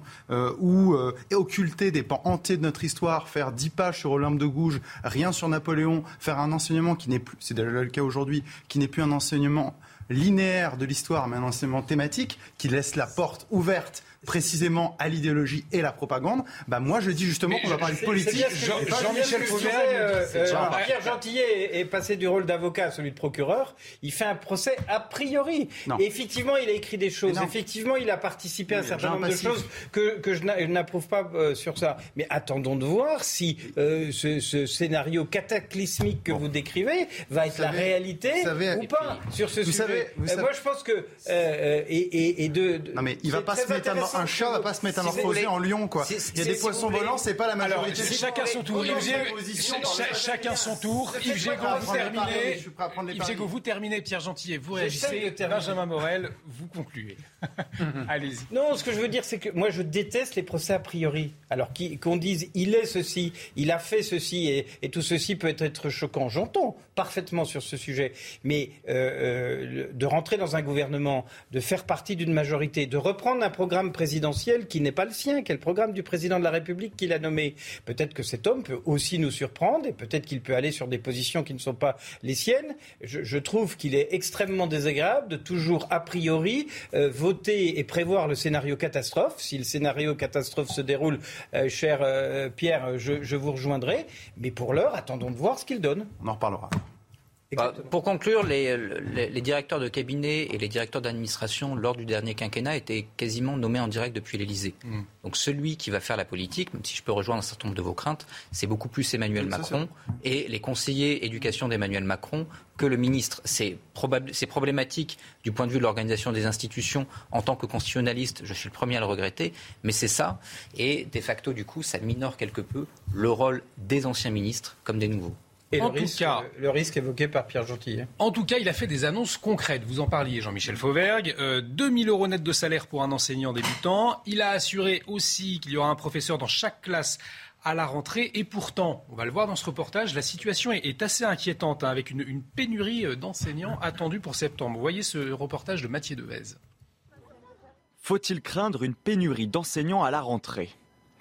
R: ou occulter des pans entiers de notre histoire, faire dix pages sur Olympe de Gouges, rien sur Napoléon, faire un enseignement qui n'est plus, c'est le cas aujourd'hui, qui n'est plus un enseignement linéaire de l'histoire, mais un enseignement thématique qui laisse la porte ouverte précisément à l'idéologie et la propagande, bah moi je dis justement qu'on va parler de politique.
B: Jean-Michel euh, euh, Pierre Gentillet est passé du rôle d'avocat à celui de procureur. Il fait un procès a priori. effectivement, il a écrit des choses. Effectivement, il a participé à un certain nombre de choses que, que je n'approuve pas euh, sur ça. Mais attendons de voir si ce, scénario cataclysmique que vous décrivez va être la réalité ou pas sur ce sujet. moi, je pense que et, et, de,
R: non mais il va pas se un chat va pas se métamorphoser en lion, quoi. Il y a des poissons volants, c'est pas la majorité.
A: Chacun son tour. Chacun son tour. Yves Gégaud, vous terminez. Yves Gégaud, vous terminez. Pierre Gentillet, vous réagissez. Benjamin Morel, vous concluez. [LAUGHS] Allez-y.
B: Non, ce que je veux dire, c'est que moi, je déteste les procès a priori. Alors qu'on dise, il est ceci, il a fait ceci, et, et tout ceci peut être choquant. J'entends parfaitement sur ce sujet. Mais euh, euh, de rentrer dans un gouvernement, de faire partie d'une majorité, de reprendre un programme présidentiel qui n'est pas le sien, qui est le programme du président de la République qu'il a nommé, peut-être que cet homme peut aussi nous surprendre et peut-être qu'il peut aller sur des positions qui ne sont pas les siennes. Je, trouve qu'il est extrêmement désagréable de toujours, a priori, euh, voter et prévoir le scénario catastrophe. Si le scénario catastrophe se déroule, euh, cher Pierre, je vous rejoindrai. Mais pour l'heure, attendons de voir ce qu'il donne.
R: On en reparlera.
J: Bah, pour conclure, les, les, les, directeurs de cabinet et les directeurs d'administration lors du dernier quinquennat étaient quasiment nommés en direct depuis l'Elysée. Mmh. Donc celui qui va faire la politique, même si je peux rejoindre un certain nombre de vos craintes, c'est beaucoup plus Emmanuel oui, Macron et les conseillers éducation d'Emmanuel Macron que le ministre. C'est problématique du point de vue de l'organisation des institutions. En tant que constitutionnaliste, je suis le premier à le regretter, mais c'est ça. Et de facto, du coup, ça minore quelque peu le rôle des anciens ministres comme des nouveaux.
B: Et en le, risque, cas, le risque évoqué par Pierre Gentil.
A: En tout cas, il a fait des annonces concrètes. Vous en parliez, Jean-Michel Fauvergue. Euh, 2000 euros net de salaire pour un enseignant débutant. Il a assuré aussi qu'il y aura un professeur dans chaque classe à la rentrée. Et pourtant, on va le voir dans ce reportage, la situation est, est assez inquiétante, hein, avec une, une pénurie d'enseignants attendue pour septembre. Vous voyez ce reportage de Mathieu Devez.
U: Faut-il craindre une pénurie d'enseignants à la rentrée?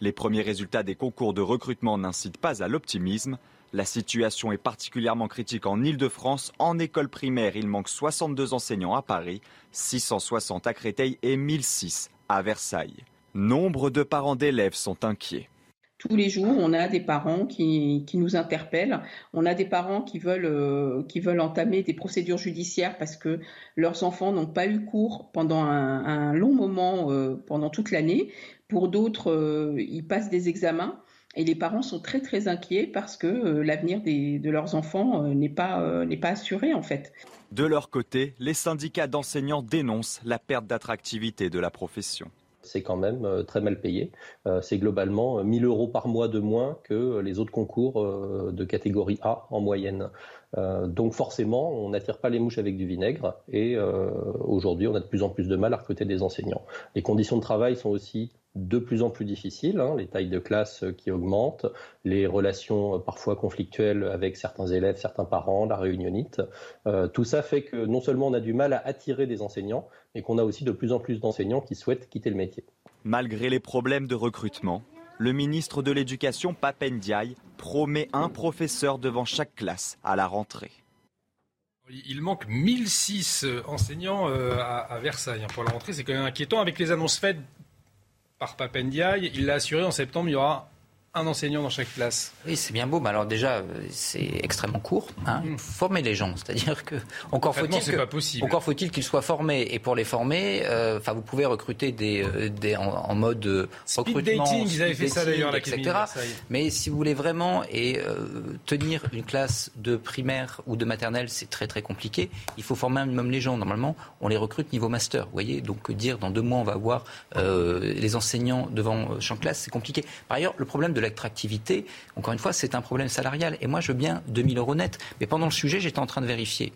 U: Les premiers résultats des concours de recrutement n'incitent pas à l'optimisme. La situation est particulièrement critique en Ile-de-France. En école primaire, il manque 62 enseignants à Paris, 660 à Créteil et 1006 à Versailles. Nombre de parents d'élèves sont inquiets.
V: Tous les jours, on a des parents qui, nous interpellent. On a des parents qui veulent, euh, qui veulent entamer des procédures judiciaires parce que leurs enfants n'ont pas eu cours pendant un, un long moment, euh, pendant toute l'année. Pour d'autres, euh, ils passent des examens. Et les parents sont très très inquiets parce que euh, l'avenir de leurs enfants euh, n'est pas, euh, n'est pas assuré en fait.
U: De leur côté, les syndicats d'enseignants dénoncent la perte d'attractivité de la profession
W: c'est quand même euh, très mal payé. Euh, c'est globalement 1000 euros par mois de moins que les autres concours euh, de catégorie A en moyenne. donc forcément, on n'attire pas les mouches avec du vinaigre et aujourd'hui, on a de plus en plus de mal à recruter des enseignants. Les conditions de travail sont aussi de plus en plus difficiles, hein, les tailles de classe qui augmentent, les relations parfois conflictuelles avec certains élèves, certains parents, la réunionnite. Euh, tout ça fait que non seulement on a du mal à attirer des enseignants, mais qu'on a aussi de plus en plus d'enseignants qui souhaitent quitter le métier.
U: Malgré les problèmes de recrutement, le ministre de l'Éducation, Papendiaï, promet un professeur devant chaque classe à la rentrée.
A: Il manque 1006 enseignants euh, à Versailles hein, pour la rentrée. C'est quand même inquiétant avec les annonces faites par Papendiaï. Il l'a assuré en septembre, il y aura un enseignant dans chaque classe.
J: Oui, c'est bien beau, mais alors déjà, c'est extrêmement court. Hein. Former les gens, c'est-à-dire que encore faut-il
A: que,
J: encore faut-il qu'ils soient formés. Et pour les former, euh, enfin, vous pouvez recruter des, euh, des en, en, mode euh,
A: speed
J: recrutement,
A: dating. Ils avaient fait ça d'ailleurs,
J: etc. Mais si vous voulez vraiment et euh, tenir une classe de primaire ou de maternelle, c'est très très compliqué. Il faut former un minimum les gens. Normalement, on les recrute niveau master. Vous voyez, donc dire dans deux mois on va avoir les enseignants devant chaque classe, c'est compliqué. Par ailleurs, le problème de l'attractivité, encore une fois, c'est un problème salarial. Et moi, je veux bien 2000 euros net. Mais pendant le sujet, j'étais en train de vérifier.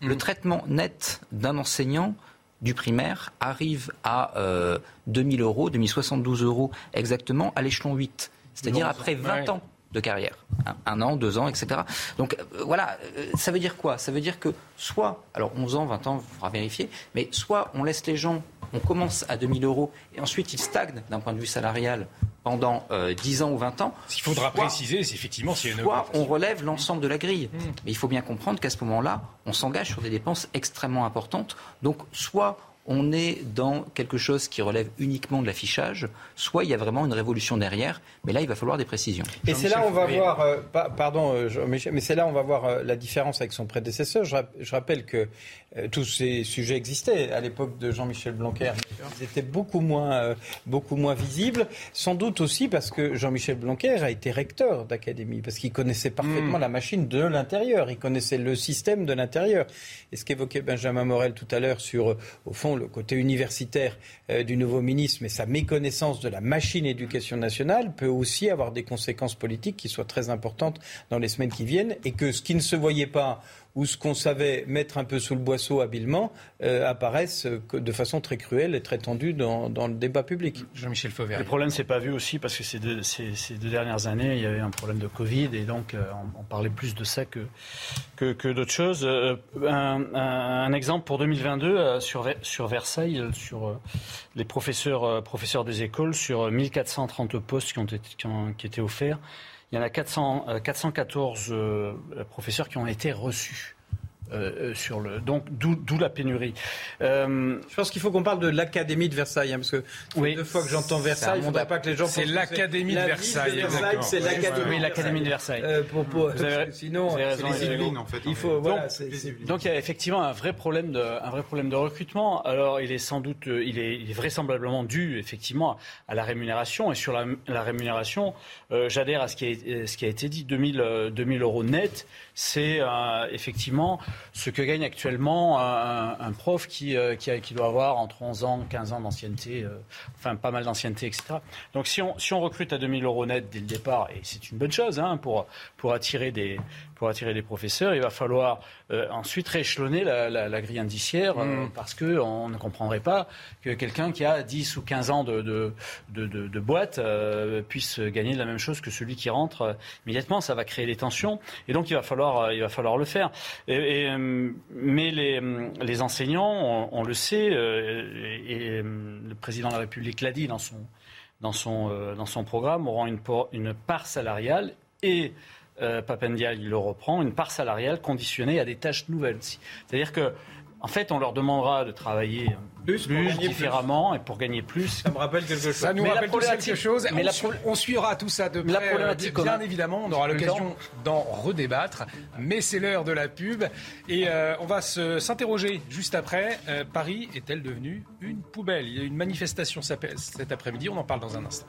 J: Mmh. Le traitement net d'un enseignant du primaire arrive à euh, 2000 euros, 2072 euros exactement, à l'échelon 8. C'est-à-dire après 20 ouais. ans de carrière. Un, un, an, deux ans, etc. Donc euh, voilà, euh, ça veut dire quoi? Ça veut dire que soit, alors 11 ans, 20 ans, il faudra vérifier, mais soit on laisse les gens, on commence à 2000 euros et ensuite ils stagnent d'un point de vue salarial pendant euh, 10 ans ou 20 ans.
A: Ce qu'il faudra soit, préciser, c'est effectivement s'il y a une
J: Soit on relève l'ensemble de la grille. Mmh. Mais il faut bien comprendre qu'à ce moment-là, on s'engage sur des dépenses extrêmement importantes. Donc soit on est dans quelque chose qui relève uniquement de l'affichage, soit il y a vraiment une révolution derrière, mais là il va falloir des précisions.
B: Et c'est là on va voir, euh, pardon, euh, mais c'est là on va voir euh, la différence avec son prédécesseur. Je, je rappelle que euh, tous ces sujets existaient à l'époque de Jean-Michel Blanquer, ils étaient beaucoup moins, euh, beaucoup moins visibles, sans doute aussi parce que Jean-Michel Blanquer a été recteur d'académie, parce qu'il connaissait parfaitement mmh. la machine de l'intérieur, il connaissait le système de l'intérieur. Et ce qu'évoquait Benjamin Morel tout à l'heure sur, au fond,
T: le côté universitaire du nouveau ministre, mais sa méconnaissance de la machine éducation nationale peut aussi avoir des conséquences politiques qui soient très importantes dans les semaines qui viennent et que ce qui ne se voyait pas ou ce qu'on savait mettre un peu sous le boisseau habilement euh, apparaissent de façon très cruelle et très tendue dans, le débat public.
A: Jean-Michel Fauvert.
L: Le problème, c'est pas vu aussi parce que ces deux, ces, deux, dernières années, il y avait un problème de Covid et donc euh, on, parlait plus de ça que, que, d'autres choses. Euh, un, exemple pour 2022 sur, sur Versailles, sur les professeurs, professeurs des écoles, sur 1430 postes qui ont été, qui, ont, qui étaient offerts. Il y en a 400, 414 euh, euh, professeurs qui ont été reçus. Euh, euh, sur le donc d'où la pénurie.
T: Euh, je pense qu'il faut qu'on parle de l'académie de Versailles hein, parce que oui, deux fois que j'entends Versailles, il ne faudrait pas que les gens
A: c'est l'académie de Versailles.
L: c'est l'académie de Versailles.
T: pour, sinon,
L: c'est les en fait. Il faut donc, donc, il y a effectivement un vrai problème de un vrai problème de recrutement. Alors il est sans doute il est, il est vraisemblablement dû effectivement à la rémunération et sur la, la rémunération, j'adhère à ce qui a, ce qui a été dit 2000 2000 euros net, c'est effectivement ce que gagne actuellement un, prof qui, euh, qui, doit avoir entre 11 ans, 15 ans d'ancienneté, euh, enfin pas mal d'ancienneté, etc. Donc si on, si on recrute à 2000 euros net dès le départ, et c'est une bonne chose hein, pour, pour attirer des, pour attirer des professeurs, il va falloir euh, ensuite rééchelonner la, grille indiciaire euh, mm. parce qu'on ne comprendrait pas que quelqu'un qui a 10 ou 15 ans de, de, de, boîte euh, puisse gagner la même chose que celui qui rentre immédiatement. Ça va créer des tensions et donc il va falloir, il va falloir le faire. Et, mais les, les enseignants, on, le sait, et, le président de la République l'a dit dans son, dans son, dans son programme, auront une, une part salariale et euh, Papendial, il le reprend, une part salariale conditionnée à des tâches nouvelles. C'est-à-dire que, en fait, on leur demandera de travailler plus, différemment et pour gagner plus.
T: Ça me rappelle quelque chose.
A: Ça nous rappelle quelque chose. Mais on, suivra tout ça de près. La bien évidemment, on aura l'occasion d'en redébattre. Mais c'est l'heure de la pub et euh, on va s'interroger juste après. Euh, Paris est-elle devenue une poubelle? Il y a une manifestation cet après-midi. On en parle dans un instant.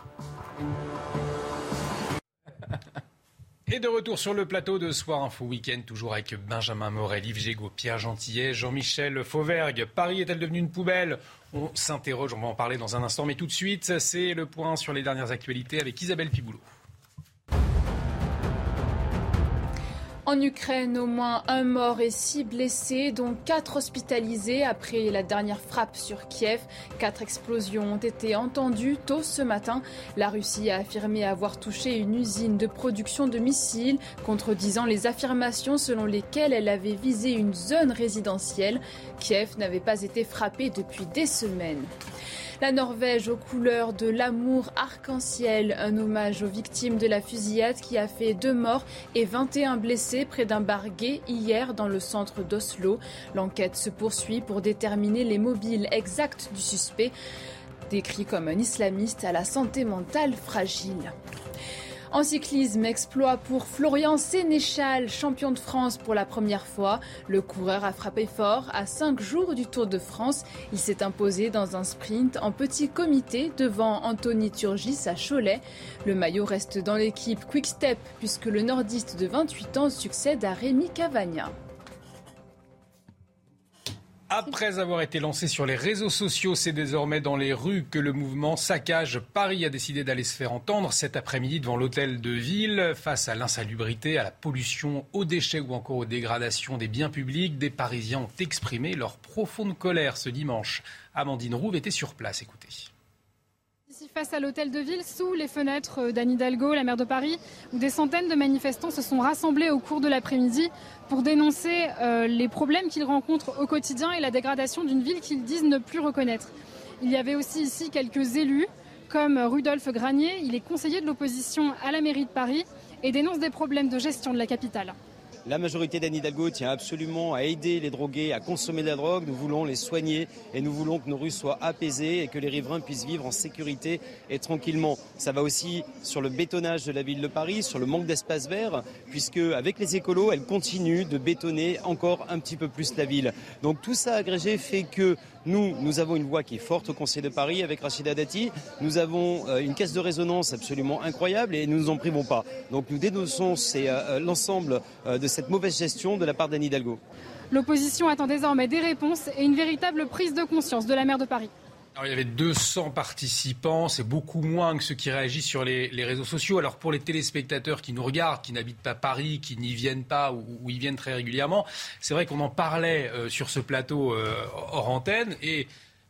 A: Et de retour sur le plateau de Soir Info Week-end, toujours avec Benjamin Morel, Yves Gégaud, Pierre Gentillet, Jean-Michel Fauvergue. Paris est-elle devenue une poubelle? On s'interroge, on va en parler dans un instant, mais tout de suite, c'est le point sur les dernières actualités avec Isabelle Piboulot.
C: En Ukraine, au moins un mort et six blessés, dont quatre hospitalisés après la dernière frappe sur Kiev. Quatre explosions ont été entendues tôt ce matin. La Russie a affirmé avoir touché une usine de production de missiles, contredisant les affirmations selon lesquelles elle avait visé une zone résidentielle. Kiev n'avait pas été frappé depuis des semaines. La Norvège aux couleurs de l'amour arc-en-ciel, un hommage aux victimes de la fusillade qui a fait deux morts et 21 blessés près d'un bar hier dans le centre d'Oslo. L'enquête se poursuit pour déterminer les mobiles exacts du suspect, décrit comme un islamiste à la santé mentale fragile. En cyclisme, exploit pour Florian Sénéchal, champion de France pour la première fois. Le coureur a frappé fort à cinq jours du Tour de France. Il s'est imposé dans un sprint en petit comité devant Anthony Turgis à Cholet. Le maillot reste dans l'équipe Quick Step puisque le nordiste de 28 ans succède à Rémi Cavagna.
A: Après avoir été lancé sur les réseaux sociaux, c'est désormais dans les rues que le mouvement Saccage Paris a décidé d'aller se faire entendre cet après-midi devant l'hôtel de ville. Face à l'insalubrité, à la pollution, aux déchets ou encore aux dégradations des biens publics, des Parisiens ont exprimé leur profonde colère ce dimanche. Amandine Rouve était sur place. Écoutez
X: face à l'hôtel de ville, sous les fenêtres d'Anne Hidalgo, la maire de Paris, où des centaines de manifestants se sont rassemblés au cours de l'après-midi pour dénoncer euh, les problèmes qu'ils rencontrent au quotidien et la dégradation d'une ville qu'ils disent ne plus reconnaître. Il y avait aussi ici quelques élus, comme Rudolf Granier, il est conseiller de l'opposition à la mairie de Paris et dénonce des problèmes de gestion de la capitale.
Y: La majorité d'Anne Hidalgo tient absolument à aider les drogués à consommer de la drogue. Nous voulons les soigner et nous voulons que nos rues soient apaisées et que les riverains puissent vivre en sécurité et tranquillement. Ça va aussi sur le bétonnage de la ville de Paris, sur le manque d'espace vert, puisque avec les écolos, elles continuent de bétonner encore un petit peu plus la ville. Donc tout ça agrégé fait que nous, nous avons une voix qui est forte au Conseil de Paris avec Rachida Dati. Nous avons euh, une caisse de résonance absolument incroyable et nous ne nous en privons pas. Donc nous dénonçons euh, euh, l'ensemble de cette mauvaise gestion de la part d'Anne Hidalgo.
X: L'opposition attend désormais des réponses et une véritable prise de conscience de la maire de Paris.
A: Il y avait 200 participants, c'est beaucoup moins que ceux qui réagissent sur les, réseaux sociaux. Alors pour les téléspectateurs qui nous regardent, qui n'habitent pas Paris, qui n'y viennent pas ou, y viennent très régulièrement, c'est vrai qu'on en parlait euh, sur ce plateau euh, hors antenne et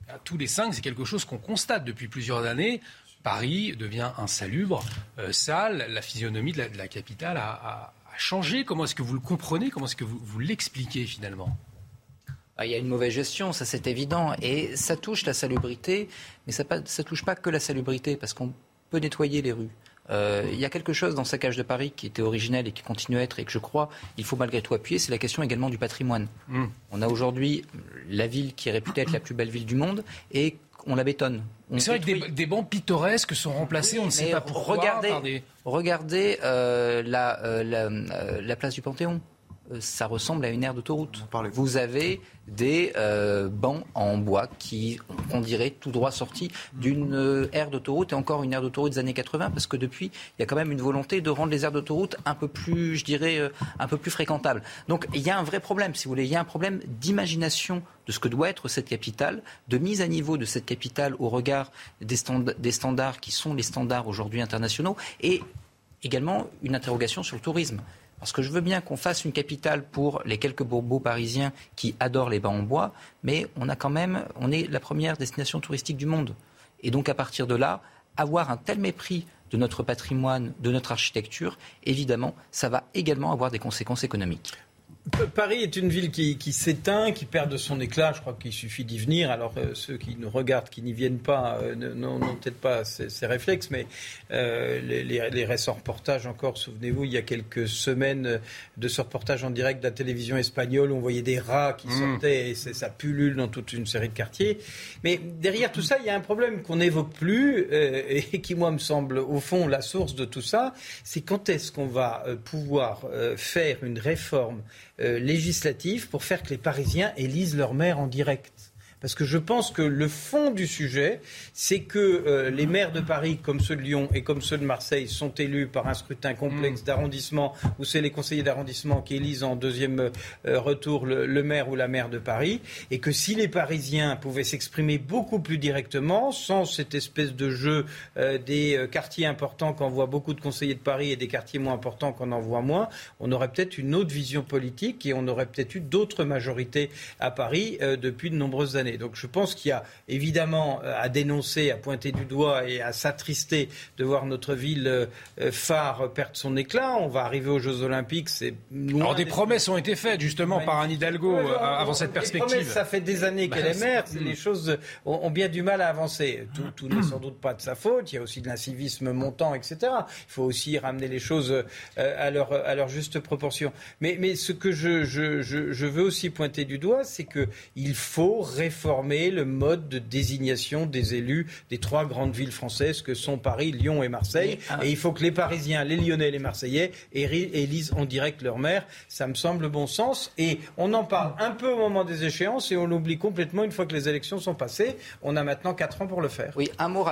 A: à tous les cinq, c'est quelque chose qu'on constate depuis plusieurs années. Paris devient insalubre, euh, sale, la physionomie de la, capitale a, changé. Comment est-ce que vous le comprenez? Comment est-ce que vous, l'expliquez finalement?
J: Il y a une mauvaise gestion, ça c'est évident. Et ça touche la salubrité, mais ça ne touche pas que la salubrité, parce qu'on peut nettoyer les rues. Euh, il y a quelque chose dans sa cage de Paris qui était originel et qui continue à être, et que je crois il faut malgré tout appuyer, c'est la question également du patrimoine. Mm. On a aujourd'hui la ville qui est réputée être la plus belle ville du monde, et on la bétonne.
A: C'est vrai que des, bancs pittoresques sont remplacés, on ne sait pas pourquoi.
J: Regardez, regardez euh, la, euh, la place du Panthéon. Euh, ça ressemble à une aire d'autoroute. Vous avez des euh, bancs en bois qui, on dirait, tout droit sortis d'une euh, aire d'autoroute et encore une aire d'autoroute des années 80 parce que depuis, il y a quand même une volonté de rendre les aires d'autoroute un peu plus, je dirais, un peu plus fréquentables. Donc il y a un vrai problème, si vous voulez. Il y a un problème d'imagination de ce que doit être cette capitale, de mise à niveau de cette capitale au regard des, des standards qui sont les standards aujourd'hui internationaux et également une interrogation sur le tourisme. Parce que je veux bien qu'on fasse une capitale pour les quelques bourbons parisiens qui adorent les bancs en bois, mais on a quand même, la première destination touristique du monde. Et donc à partir de là, avoir un tel mépris de notre patrimoine, de notre architecture, évidemment, ça va également avoir des conséquences économiques.
B: Paris est une ville qui, s'éteint, qui perd de son éclat. Je crois qu'il suffit d'y venir. Alors euh, ceux qui nous regardent, qui n'y viennent pas, euh, n'ont peut-être pas ces, réflexes, mais euh, les, récents reportages encore, souvenez-vous, il y a quelques semaines de ce reportage en direct de la télévision espagnole où on voyait des rats qui mmh. sortaient et ça pullule dans toute une série de quartiers. Mais derrière tout ça, il y a un problème qu'on n'évoque plus et qui, moi, me semble au fond la source de tout ça. C'est quand est-ce qu'on va pouvoir faire une réforme euh, législatif pour faire que les Parisiens élisent leur maire en direct. Parce que je pense que le fond du sujet, c'est que euh, les maires de Paris, comme ceux de Lyon et comme ceux de Marseille, sont élus par un scrutin complexe mm. d'arrondissement, où c'est les conseillers d'arrondissement qui élisent en deuxième euh, retour le, maire ou la maire de Paris, et que si les Parisiens pouvaient s'exprimer beaucoup plus directement, sans cette espèce de jeu euh, des quartiers importants qu'on voit beaucoup de conseillers de Paris et des quartiers moins importants qu'on en voit moins, on aurait peut-être une autre vision politique et on aurait peut-être eu d'autres majorités à Paris depuis de nombreuses années. Donc je pense qu'il y a évidemment euh, à dénoncer, à pointer du doigt et à s'attrister de voir notre ville euh, phare perdre son éclat. On va arriver aux Jeux Olympiques. C'est
A: Alors des promesses ont été faites justement par Anne Hidalgo euh, avant cette perspective.
B: ça fait des années qu'elle est maire. Les choses ont, bien du mal à avancer. Tout, n'est sans doute pas de sa faute. Il y a aussi de l'incivisme montant, etc. Il faut aussi ramener les choses à leur, à leur juste proportion. Mais, mais ce que je, je, je, je veux aussi pointer du doigt, c'est qu'il faut réformer réformer le mode de désignation des élus des trois grandes villes françaises que sont Paris, Lyon et Marseille. Ah. Et il faut que les Parisiens, les Lyonnais les Marseillais élisent en direct leur maire. Ça me semble bon sens. Et on en parle un peu au moment des échéances et on l'oublie complètement une fois que les élections sont passées. On a maintenant quatre ans pour le faire.
J: Oui, un mot